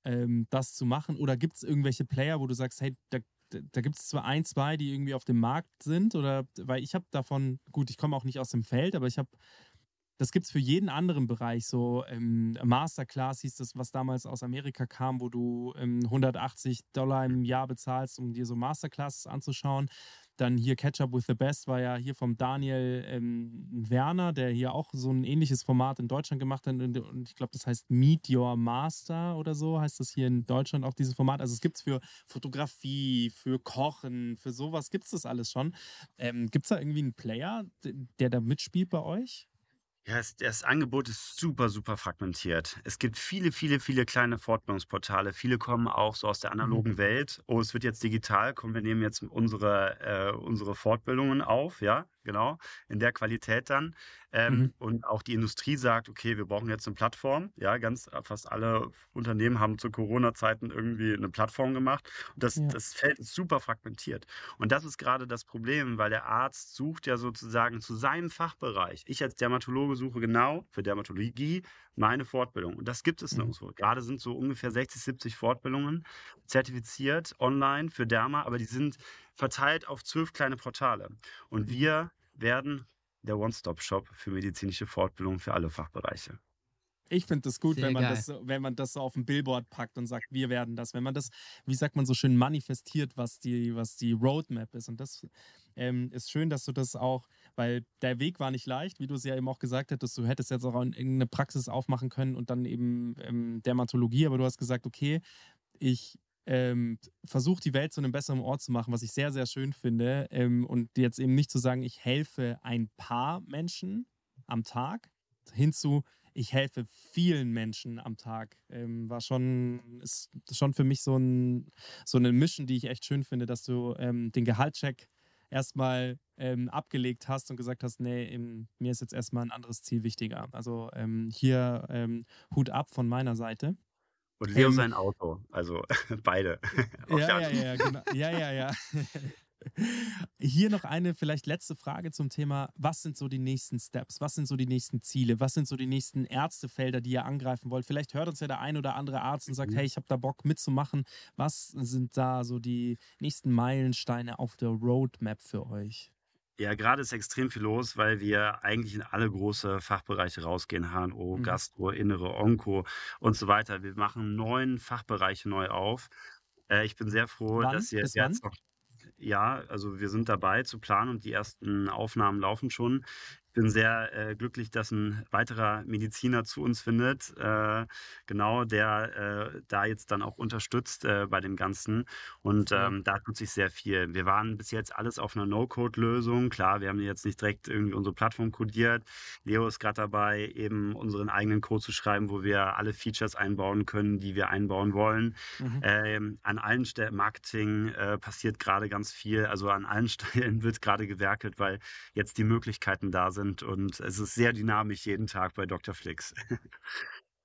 ähm, das zu machen. Oder gibt es irgendwelche Player, wo du sagst, hey, da, da gibt es zwar ein, zwei, die irgendwie auf dem Markt sind, oder weil ich habe davon, gut, ich komme auch nicht aus dem Feld, aber ich habe das gibt es für jeden anderen Bereich. So ähm, Masterclass hieß das, was damals aus Amerika kam, wo du ähm, 180 Dollar im Jahr bezahlst, um dir so Masterclasses anzuschauen. Dann hier Catch Up with the Best war ja hier vom Daniel ähm, Werner, der hier auch so ein ähnliches Format in Deutschland gemacht hat. Und, und ich glaube, das heißt Meet Your Master oder so, heißt das hier in Deutschland auch dieses Format. Also es gibt es für Fotografie, für Kochen, für sowas gibt es das alles schon. Ähm, gibt es da irgendwie einen Player, der da mitspielt bei euch? Ja, es, das Angebot ist super, super fragmentiert. Es gibt viele, viele, viele kleine Fortbildungsportale. Viele kommen auch so aus der analogen Welt. Oh, es wird jetzt digital. Komm, wir nehmen jetzt unsere, äh, unsere Fortbildungen auf, ja, genau, in der Qualität dann. Ähm, Mhm. Und auch die Industrie sagt, okay, wir brauchen jetzt eine Plattform. Ja, ganz fast alle Unternehmen haben zu Corona-Zeiten irgendwie eine Plattform gemacht. Und das, Ja. das Feld ist super fragmentiert. Und das ist gerade das Problem, weil der Arzt sucht ja sozusagen zu seinem Fachbereich. Ich als Dermatologe suche genau für Dermatologie meine Fortbildung. Und das gibt es Mhm. nirgendwo. Gerade sind so ungefähr 60, 70 Fortbildungen zertifiziert online für Derma, aber die sind verteilt auf zwölf kleine Portale. Und wir werden der One-Stop-Shop für medizinische Fortbildung für alle Fachbereiche. Ich finde das gut, Sehr wenn man geil. das, so- wenn man das so auf ein Billboard packt und sagt, wir werden das. Wenn man das, wie sagt man so schön, manifestiert, was die, was die Roadmap ist. Und das ähm, ist schön, dass du das auch, weil der Weg war nicht leicht, wie du es ja eben auch gesagt hättest. Du hättest jetzt auch in- irgendeine Praxis aufmachen können und dann eben ähm, Dermatologie, aber du hast gesagt, okay, ich ähm, versuche die Welt zu einem besseren Ort zu machen, was ich sehr, sehr schön finde. Ähm, und jetzt eben nicht zu sagen, ich helfe ein paar Menschen am Tag, hinzu, ich helfe vielen Menschen am Tag. Ähm, war schon, ist schon für mich so, ein, so eine Mission, die ich echt schön finde, dass du ähm, den Gehaltscheck erstmal ähm, abgelegt hast und gesagt hast, nee, ähm, mir ist jetzt erstmal ein anderes Ziel wichtiger. Also hier Hut ab von meiner Seite. Und Leo Ähm, sein Auto. Also beide. Ja, ja, ja, genau. ja, ja, ja. Hier noch eine vielleicht letzte Frage zum Thema, was sind so die nächsten Steps? Was sind so die nächsten Ziele? Was sind so die nächsten Ärztefelder, die ihr angreifen wollt? Vielleicht hört uns ja der ein oder andere Arzt und sagt, Mhm. hey, ich habe da Bock mitzumachen. Was sind da so die nächsten Meilensteine auf der Roadmap für euch? Ja, gerade ist extrem viel los, weil wir eigentlich in alle große Fachbereiche rausgehen. HNO, Mhm. Gastro, Innere, Onko und so weiter. Wir machen neun Fachbereiche neu auf. Äh, ich bin sehr froh, Wann? dass ihr Bis jetzt noch. Ja, also wir sind dabei zu planen und die ersten Aufnahmen laufen schon. Ich bin sehr äh, glücklich, dass ein weiterer Mediziner zu uns findet, äh, genau, der äh, da jetzt dann auch unterstützt äh, bei dem Ganzen. Und Ja. ähm, da tut sich sehr viel. Wir waren bis jetzt alles auf einer No-Code-Lösung. Klar, wir haben jetzt nicht direkt irgendwie unsere Plattform codiert. Leo ist gerade dabei, eben unseren eigenen Code zu schreiben, wo wir alle Features einbauen können, die wir einbauen wollen. Mhm. Ähm, an allen Stellen Marketing äh, passiert gerade ganz viel. Also an allen Stellen wird gerade gewerkelt, weil jetzt die Möglichkeiten da sind und es ist sehr dynamisch jeden Tag bei Dr. Flix.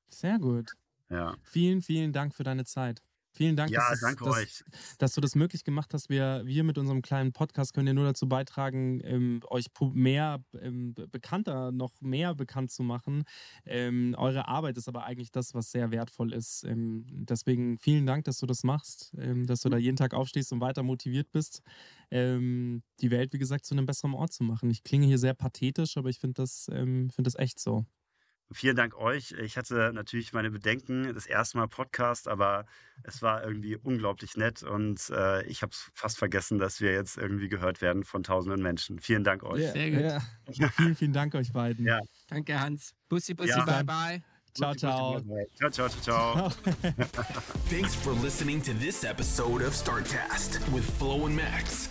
Sehr gut. ja, Vielen, vielen Dank für deine Zeit. Vielen Dank, ja dass, danke dass, euch. dass du das möglich gemacht hast. Wir, wir mit unserem kleinen Podcast können ja nur dazu beitragen, ähm, euch mehr ähm, be- bekannter, noch mehr bekannt zu machen. Ähm, eure Arbeit ist aber eigentlich das, was sehr wertvoll ist. Ähm, deswegen vielen Dank, dass du das machst, ähm, dass du da jeden Tag aufstehst und weiter motiviert bist, ähm, die Welt, wie gesagt, zu einem besseren Ort zu machen. Ich klinge hier sehr pathetisch, aber ich finde das, ähm, find das echt so. Vielen Dank euch. Ich hatte natürlich meine Bedenken, das erste Mal Podcast, aber es war irgendwie unglaublich nett und äh, ich habe fast vergessen, dass wir jetzt irgendwie gehört werden von tausenden Menschen. Vielen Dank euch. Ja, Sehr gut. ja. Vielen, vielen Dank euch beiden. Ja. Danke, Hans. Bussi, Bussi, Ja. bye, bye. Ciao, ciao. Ciao, ciao, ciao, ciao. Thanks for listening to this episode of StartCast with Flo and Max,